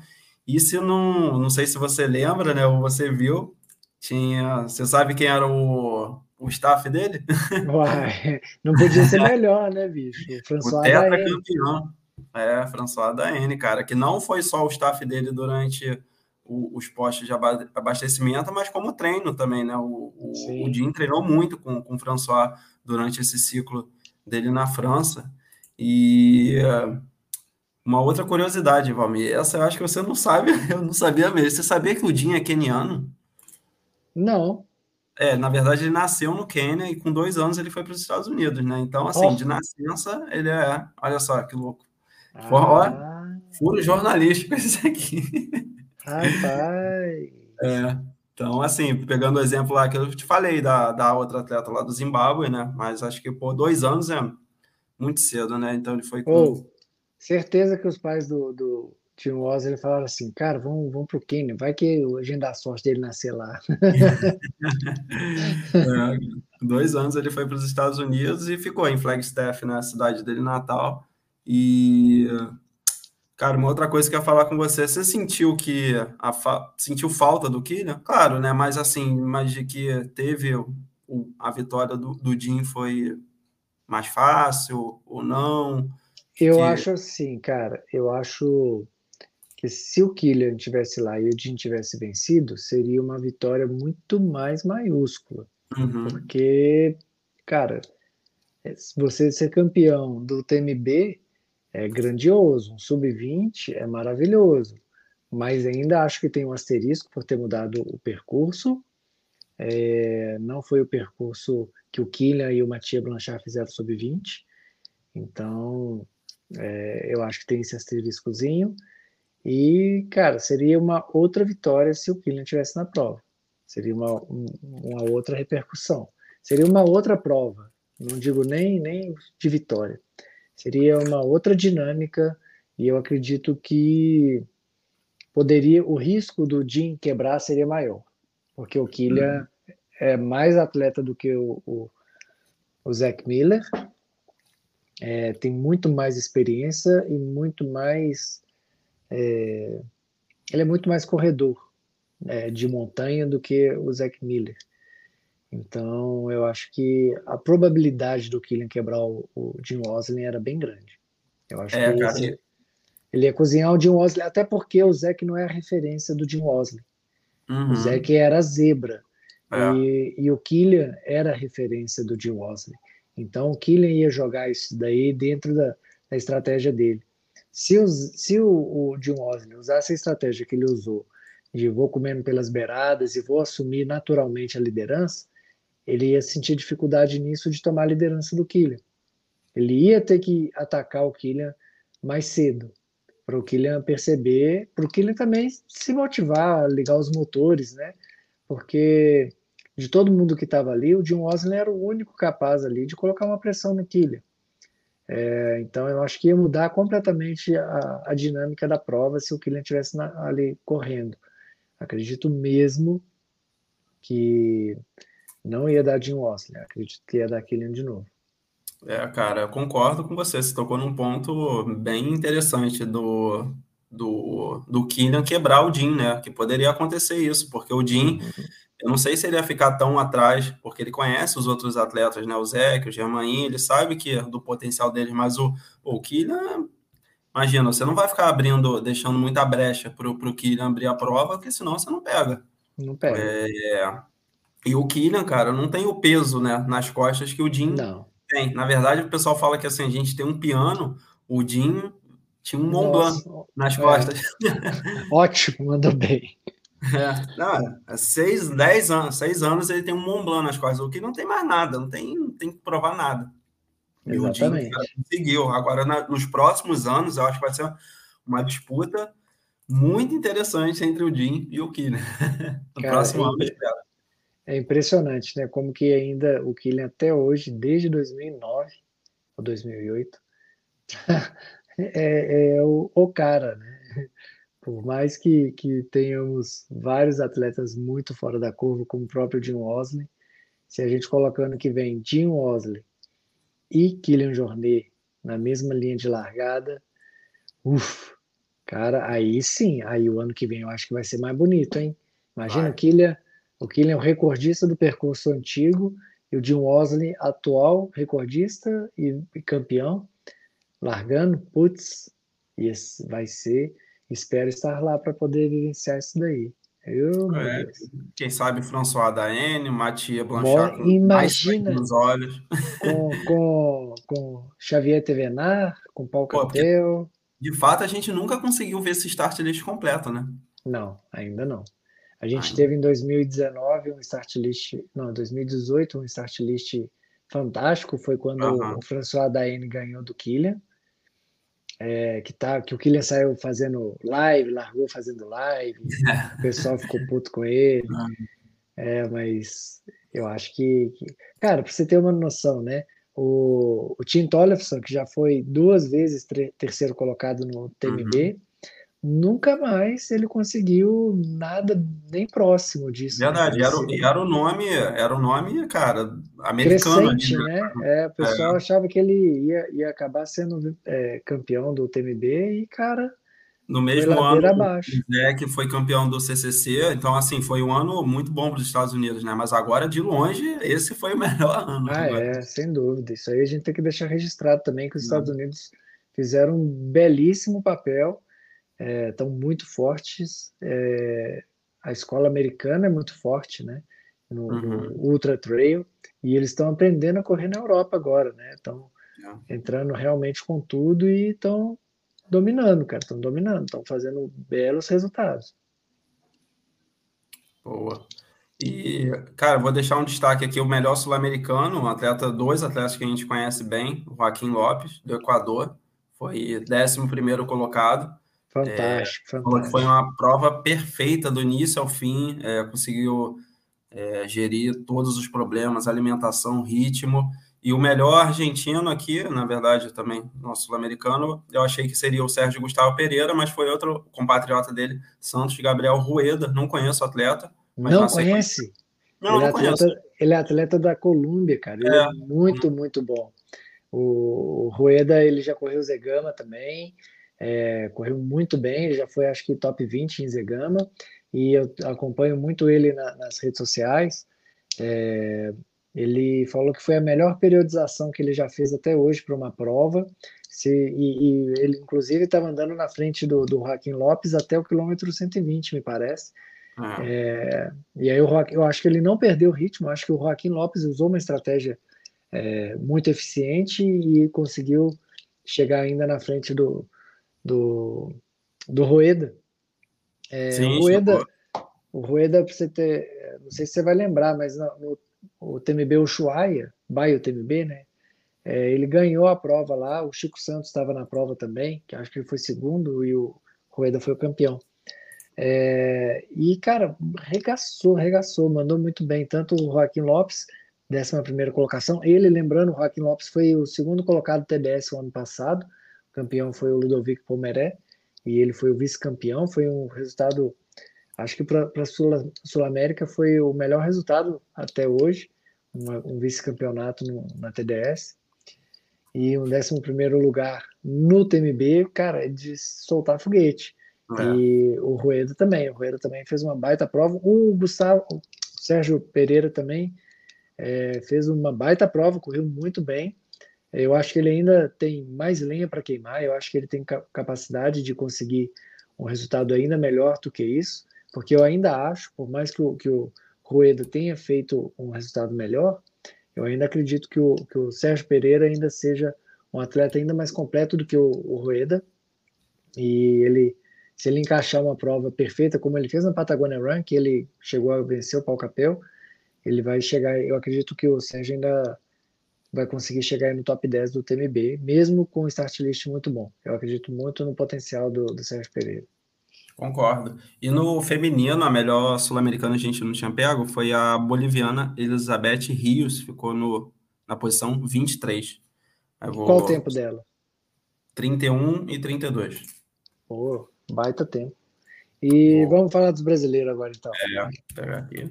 e se não, não sei se você lembra, né, ou você viu, tinha, você sabe quem era o, o staff dele? Uai, não podia ser melhor, né, bicho? O François o campeão. É, François da N, cara, que não foi só o staff dele durante o, os postos de abastecimento, mas como treino também, né? O, o, o Jim treinou muito com, com o François durante esse ciclo dele na França. E uma outra curiosidade, Valmir, essa eu acho que você não sabe, eu não sabia mesmo. Você sabia que o Jim é keniano? Não. É, na verdade ele nasceu no Quênia e com dois anos ele foi para os Estados Unidos, né? Então, assim, oh. de nascença ele é. Olha só que louco. Ah. Olha, furo jornalístico esse aqui. Rapaz. É. Então, assim, pegando o exemplo lá que eu te falei da, da outra atleta lá do Zimbábue, né? Mas acho que por dois anos é muito cedo, né? Então ele foi com. Oh Certeza que os pais do, do Tim Wesley falaram assim, cara, vamos, vamos pro Quênia, vai que a gente dá sorte dele nascer lá. é, dois anos ele foi para os Estados Unidos e ficou em Flagstaff, na né, cidade dele natal. E, cara, uma outra coisa que eu ia falar com você, você sentiu que a fa... sentiu falta do Kylian? Claro, né? Mas assim, mas de que teve o, a vitória do, do Jim foi mais fácil ou não? Eu que... acho assim, cara, eu acho que se o Kylian tivesse lá e o Jim tivesse vencido, seria uma vitória muito mais maiúscula. Uhum. Porque, cara, é, você ser campeão do TMB é grandioso, um sub-20 é maravilhoso, mas ainda acho que tem um asterisco por ter mudado o percurso. É, não foi o percurso que o Kylian e o Mathieu Blanchard fizeram sub-20. Então, é, eu acho que tem esse asteriscozinho. E, cara, seria uma outra vitória se o Kylian estivesse na prova. Seria uma, uma outra repercussão. Seria uma outra prova. Não digo nem, nem de vitória. Seria uma outra dinâmica. E eu acredito que poderia o risco do Jim quebrar seria maior. Porque o Kylian uhum. é mais atleta do que o, o, o Zach Miller é, tem muito mais experiência e muito mais. É, ele é muito mais corredor é, de montanha do que o Zac Miller. Então, eu acho que a probabilidade do Killian quebrar o, o Jim Oslin era bem grande. Eu acho é, que esse, ele ia cozinhar o Jim Osley, até porque o Zack não é a referência do Jim Osley. Uhum. O Zack era a zebra. É. E, e, o Killian era a referência do Jim Osley. Então o Killian ia jogar isso daí dentro da, da estratégia dele. Se, os, se o, o Jim Osley usasse a estratégia que ele usou, de vou comendo pelas beiradas e vou assumir naturalmente a liderança, ele ia sentir dificuldade nisso de tomar a liderança do Killian. Ele ia ter que atacar o Killian mais cedo, para o Killian perceber, para o Killian também se motivar, ligar os motores, né? Porque de todo mundo que estava ali, o Jim Osley era o único capaz ali de colocar uma pressão no Killian. É, então eu acho que ia mudar completamente a, a dinâmica da prova se o Killian estivesse ali correndo. Acredito mesmo que não ia dar Jim Osley, acredito que ia dar Killian de novo. É, cara, eu concordo com você. Você tocou num ponto bem interessante do, do, do Killian quebrar o Jim, né? Que poderia acontecer isso, porque o Jim, uhum. eu não sei se ele ia ficar tão atrás, porque ele conhece os outros atletas, né? O Zé, o Germain, ele sabe que do potencial deles, mas o, o Killian Imagina, você não vai ficar abrindo, deixando muita brecha para o Kylian abrir a prova, porque senão você não pega. Não pega. É, e o Kylian, cara, não tem o peso né, nas costas que o Jim não. tem. Na verdade, o pessoal fala que assim, a gente tem um piano, o Jim tinha um Mont Blanc nas é. costas. Ótimo, mandou bem. É, não, é seis, dez anos, seis anos ele tem um Mont Blanc nas costas, o que não tem mais nada, não tem, não tem que provar nada. Exatamente. E o conseguiu. Agora, na, nos próximos anos, eu acho que vai ser uma disputa muito interessante entre o Jim e o Kylian. no Cara, próximo é, ano, espero. É impressionante, né? Como que ainda o Kylian até hoje, desde 2009 ou 2008, é, é o, o, cara, né? Por mais que, que tenhamos vários atletas muito fora da curva, como o próprio Jim Osley, se a gente colocando que vem Jim Osley, e Kylian Jornet na mesma linha de largada, uff, cara, aí sim, aí o ano que vem eu acho que vai ser mais bonito, hein? Imagina vai. o Kylian, o Kylian é o recordista do percurso antigo e o Jim Osley, atual recordista e, e campeão, largando, putz, isso vai ser, espero estar lá para poder vivenciar isso daí. Eu, é, quem sabe François Daene, Mathieu Blanchard com imagina, nos olhos. Com, com, com Xavier Tevenar, com Paul Cantel. De fato, a gente nunca conseguiu ver esse start list completo, né? Não, ainda não. A gente ainda. teve em 2019 um start list, não, 2018 um start list fantástico, foi quando o François Daene ganhou do Killian é, que, tá, que o Kylian saiu fazendo live, largou fazendo live, o pessoal ficou puto com ele. É, mas eu acho que, que cara, para você ter uma noção, né? O, o Tim Tollefson, que já foi duas vezes terceiro colocado no TMB, uhum nunca mais ele conseguiu nada nem próximo disso. Né? Verdade, né? era, o, era o nome, era o nome, cara, americano. Crescente, ali, né? né? É, o pessoal é. achava que ele ia, ia acabar sendo é, campeão do TMB e, cara, no mesmo ano, abaixo. É, que foi campeão do CCC, então, assim, foi um ano muito bom para os Estados Unidos, né? Mas agora, de longe, esse foi o melhor ano. Ah, é, sem dúvida. Isso aí a gente tem que deixar registrado também que os Estados Unidos fizeram um belíssimo papel estão é, muito fortes. É, a escola americana é muito forte, né? No, uhum. no Ultra Trail e eles estão aprendendo a correr na Europa agora, né? Estão é. entrando realmente com tudo e estão dominando, cara. Estão dominando, estão fazendo belos resultados. Boa. E, cara, vou deixar um destaque aqui: o melhor sul-americano, um atleta, dois atletas que a gente conhece bem, o Joaquim Lopes, do Equador, foi 11 colocado. Fantástico, é, fantástico. Foi uma prova perfeita do início ao fim, é, conseguiu é, gerir todos os problemas, alimentação, ritmo. E o melhor argentino aqui, na verdade, também nosso sul-americano, eu achei que seria o Sérgio Gustavo Pereira, mas foi outro compatriota dele, Santos Gabriel Rueda. Não conheço o atleta. não conhece? Não, ele, não é atleta, ele é atleta da Colômbia, cara. Ele é, é muito, muito bom. O, o Rueda, ele já correu Zegama também é, correu muito bem, ele já foi acho que top 20 em Zegama, e eu acompanho muito ele na, nas redes sociais. É, Ele falou que foi a melhor periodização que ele já fez até hoje para uma prova. Se, e, e, ele, inclusive, estava andando na frente do, do Joaquim Lopes até o quilômetro 120, me parece. Ah. É, e aí o Joaquim, eu acho que ele não perdeu o ritmo, acho que o Joaquim Lopes usou uma estratégia é, muito eficiente e conseguiu chegar ainda na frente do, do, do Rueda. É, Sim, o Rueda, o Rueda, para você ter, não sei se você vai lembrar, mas no, no o TMB Ushuaia, Baio TMB, né? É, ele ganhou a prova lá, o Chico Santos estava na prova também, que acho que ele foi segundo e o Rueda foi o campeão. É, e, cara, regaçou, regaçou, mandou muito bem. Tanto o Joaquim Lopes, 11 primeira colocação, ele, lembrando, o Joaquim Lopes foi o segundo colocado do TBS o ano passado, campeão foi o Ludovico Pomeré, e ele foi o vice-campeão, foi um resultado Acho que para a Sul, Sul América foi o melhor resultado até hoje, um vice-campeonato na TDS e um 11 primeiro lugar no TMB, cara, é de soltar foguete. É. E o Rueda também, o Rueda também fez uma baita prova. O Gustavo, o Sérgio Pereira também é, fez uma baita prova, correu muito bem. Eu acho que ele ainda tem mais lenha para queimar, eu acho que ele tem capacidade de conseguir um resultado ainda melhor do que isso porque eu ainda acho, por mais que o, que o Rueda tenha feito um resultado melhor, eu ainda acredito que o, que o Sérgio Pereira ainda seja um atleta ainda mais completo do que o, o Rueda, e ele, se ele encaixar uma prova perfeita, como ele fez na Patagonia Run, que ele chegou a vencer o Pau Capel, ele vai chegar, eu acredito que o Sérgio ainda vai conseguir chegar no top 10 do TMB, mesmo com um start list muito bom. Eu acredito muito no potencial do, do Sérgio Pereira. Concordo. E no feminino, a melhor sul-americana a gente não tinha pego foi a boliviana Elizabeth Rios, ficou no, na posição 23. Vou... Qual o tempo dela? 31 e 32. Pô, baita tempo. E vamos falar dos brasileiros agora, então. É, pegar aqui.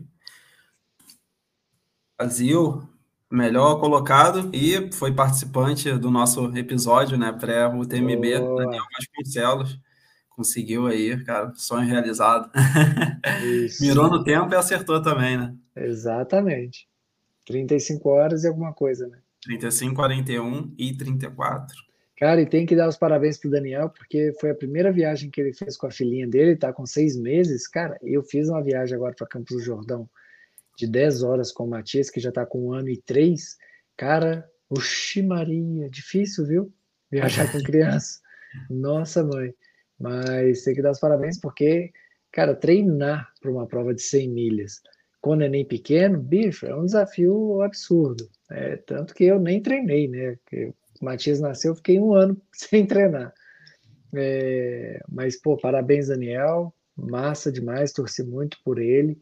Brasil, melhor colocado e foi participante do nosso episódio, né, pré-UTMB, Daniel Vasconcelos conseguiu aí, cara, sonho realizado. Mirou no tempo e acertou também, né? Exatamente. 35 horas e alguma coisa, né? 35, 41 e 34. Cara, e tem que dar os parabéns pro Daniel, porque foi a primeira viagem que ele fez com a filhinha dele, tá com seis meses. Cara, eu fiz uma viagem agora para Campos do Jordão de 10 horas com o Matias, que já tá com um ano e três. Cara, oxi Maria, difícil, viu? Viajar com criança. Nossa, mãe. Mas tem que dar os parabéns porque, cara, treinar para uma prova de 100 milhas com neném pequeno, bicho, é um desafio absurdo. É, tanto que eu nem treinei, né? Porque o Matias nasceu, eu fiquei um ano sem treinar. É, mas, pô, parabéns, Daniel. Massa demais, torci muito por ele.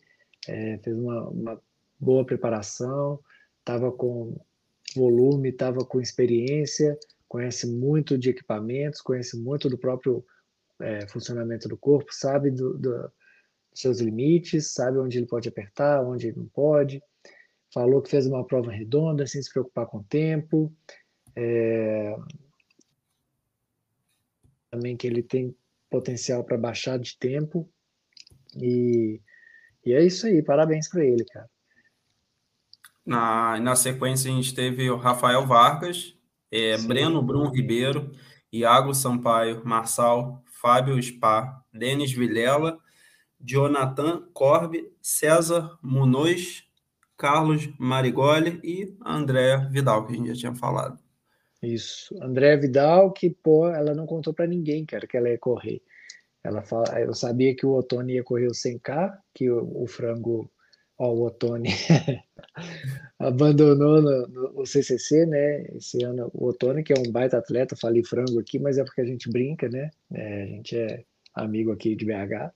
É, fez uma, uma boa preparação, estava com volume, estava com experiência, conhece muito de equipamentos, conhece muito do próprio é, funcionamento do corpo, sabe do, do, dos seus limites, sabe onde ele pode apertar, onde ele não pode. Falou que fez uma prova redonda, sem se preocupar com o tempo. É, também que ele tem potencial para baixar de tempo. E, e é isso aí, parabéns para ele, cara. Na, na sequência, a gente teve o Rafael Vargas, é, Breno Brum Ribeiro, Iago Sampaio, Marçal, Fábio Spa, Denis Vilela, Jonathan Corbe, César Munoz, Carlos Marigoli e André Vidal, que a gente já tinha falado. Isso. André Vidal, que pô, ela não contou para ninguém, cara, que ela ia correr. Ela fala, eu sabia que o Otoni ia correr o 100K, que o, o frango, ó, o Otoni abandonou no, no, CCC, né? Esse ano o Otoni, que é um baita atleta, falei frango aqui, mas é porque a gente brinca, né? É, a gente é amigo aqui de BH.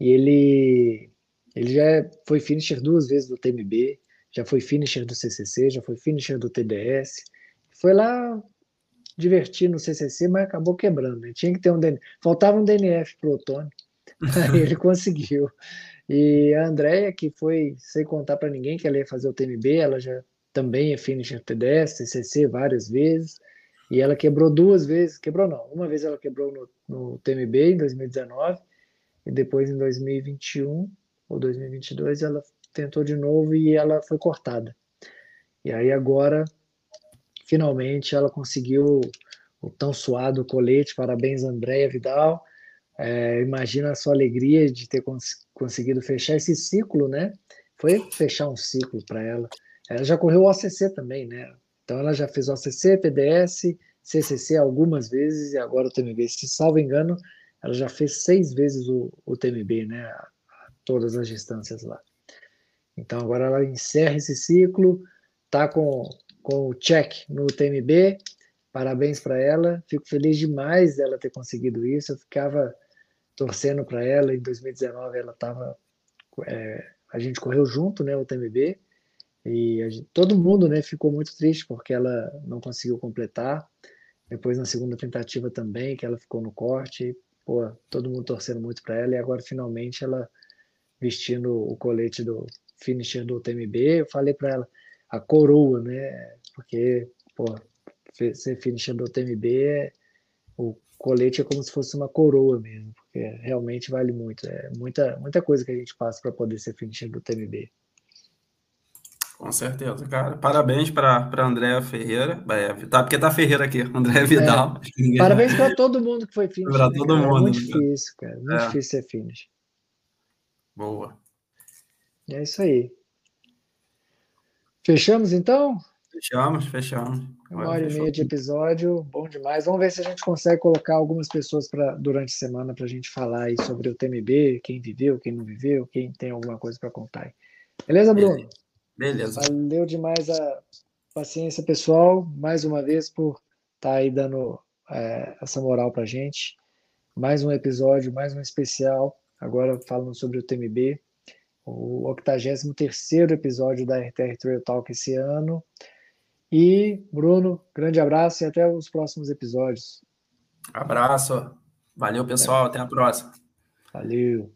E ele, ele já foi finisher duas vezes do TMB, já foi finisher do CCC, já foi finisher do TDS. Foi lá divertir no CCC, mas acabou quebrando. Né? Tinha que ter um DNF. Faltava um DNF para o Otoni. Aí ele conseguiu. E a Andrea, que foi, sem contar para ninguém que ela ia fazer o TMB, ela já também é finisher TDS, TCC várias vezes, e ela quebrou duas vezes, quebrou não, uma vez ela quebrou no, no TMB em 2019, e depois em 2021 ou 2022 ela tentou de novo e ela foi cortada. E aí agora, finalmente, ela conseguiu o tão suado colete. Parabéns, Andréia Vidal. É, imagina a sua alegria de ter cons conseguido fechar esse ciclo, né? Foi fechar um ciclo para ela. Ela já correu o OCC também, né? Então ela já fez OCC, PDS, CCC algumas vezes e agora o TMB. Se salvo engano, ela já fez seis vezes o, o TMB, né? Todas as distâncias lá. Então agora ela encerra esse ciclo, tá com, com o check no TMB. Parabéns para ela. Fico feliz demais dela ter conseguido isso. Eu ficava torcendo para ela. Em 2019 ela estava, é, a gente correu junto, né? O TMB e gente, todo mundo, né? Ficou muito triste porque ela não conseguiu completar. Depois na segunda tentativa também, que ela ficou no corte. Pô, todo mundo torcendo muito para ela e agora finalmente ela vestindo o colete do finisher do TMB. Eu falei para ela a coroa, né? Porque, pô, ser finisher do TMB, o colete é como se fosse uma coroa mesmo, porque realmente vale muito. É muita, muita coisa que a gente passa para poder ser finisher do TMB. Com certeza, cara. Parabéns para André Ferreira. É, tá, porque tá Ferreira aqui, André Vidal. É. Parabéns para todo mundo que foi finish. Para né, todo cara? mundo. É muito difícil, cara. Muito é. difícil ser finish. Boa. É isso aí. Fechamos então? Fechamos, fechamos. Uma hora e meia de episódio, bom demais. Vamos ver se a gente consegue colocar algumas pessoas pra, durante a semana para a gente falar aí sobre o TMB, quem viveu, quem não viveu, quem tem alguma coisa para contar. Aí. Beleza, Bruno? Beleza. Valeu demais a paciência, pessoal, mais uma vez por estar tá aí dando é, essa moral para gente. Mais um episódio, mais um especial, agora falando sobre o TMB, o 83 episódio da RTR Trail Talk esse ano. E, Bruno, grande abraço e até os próximos episódios. Abraço. Valeu, pessoal. É. Até a próxima. Valeu.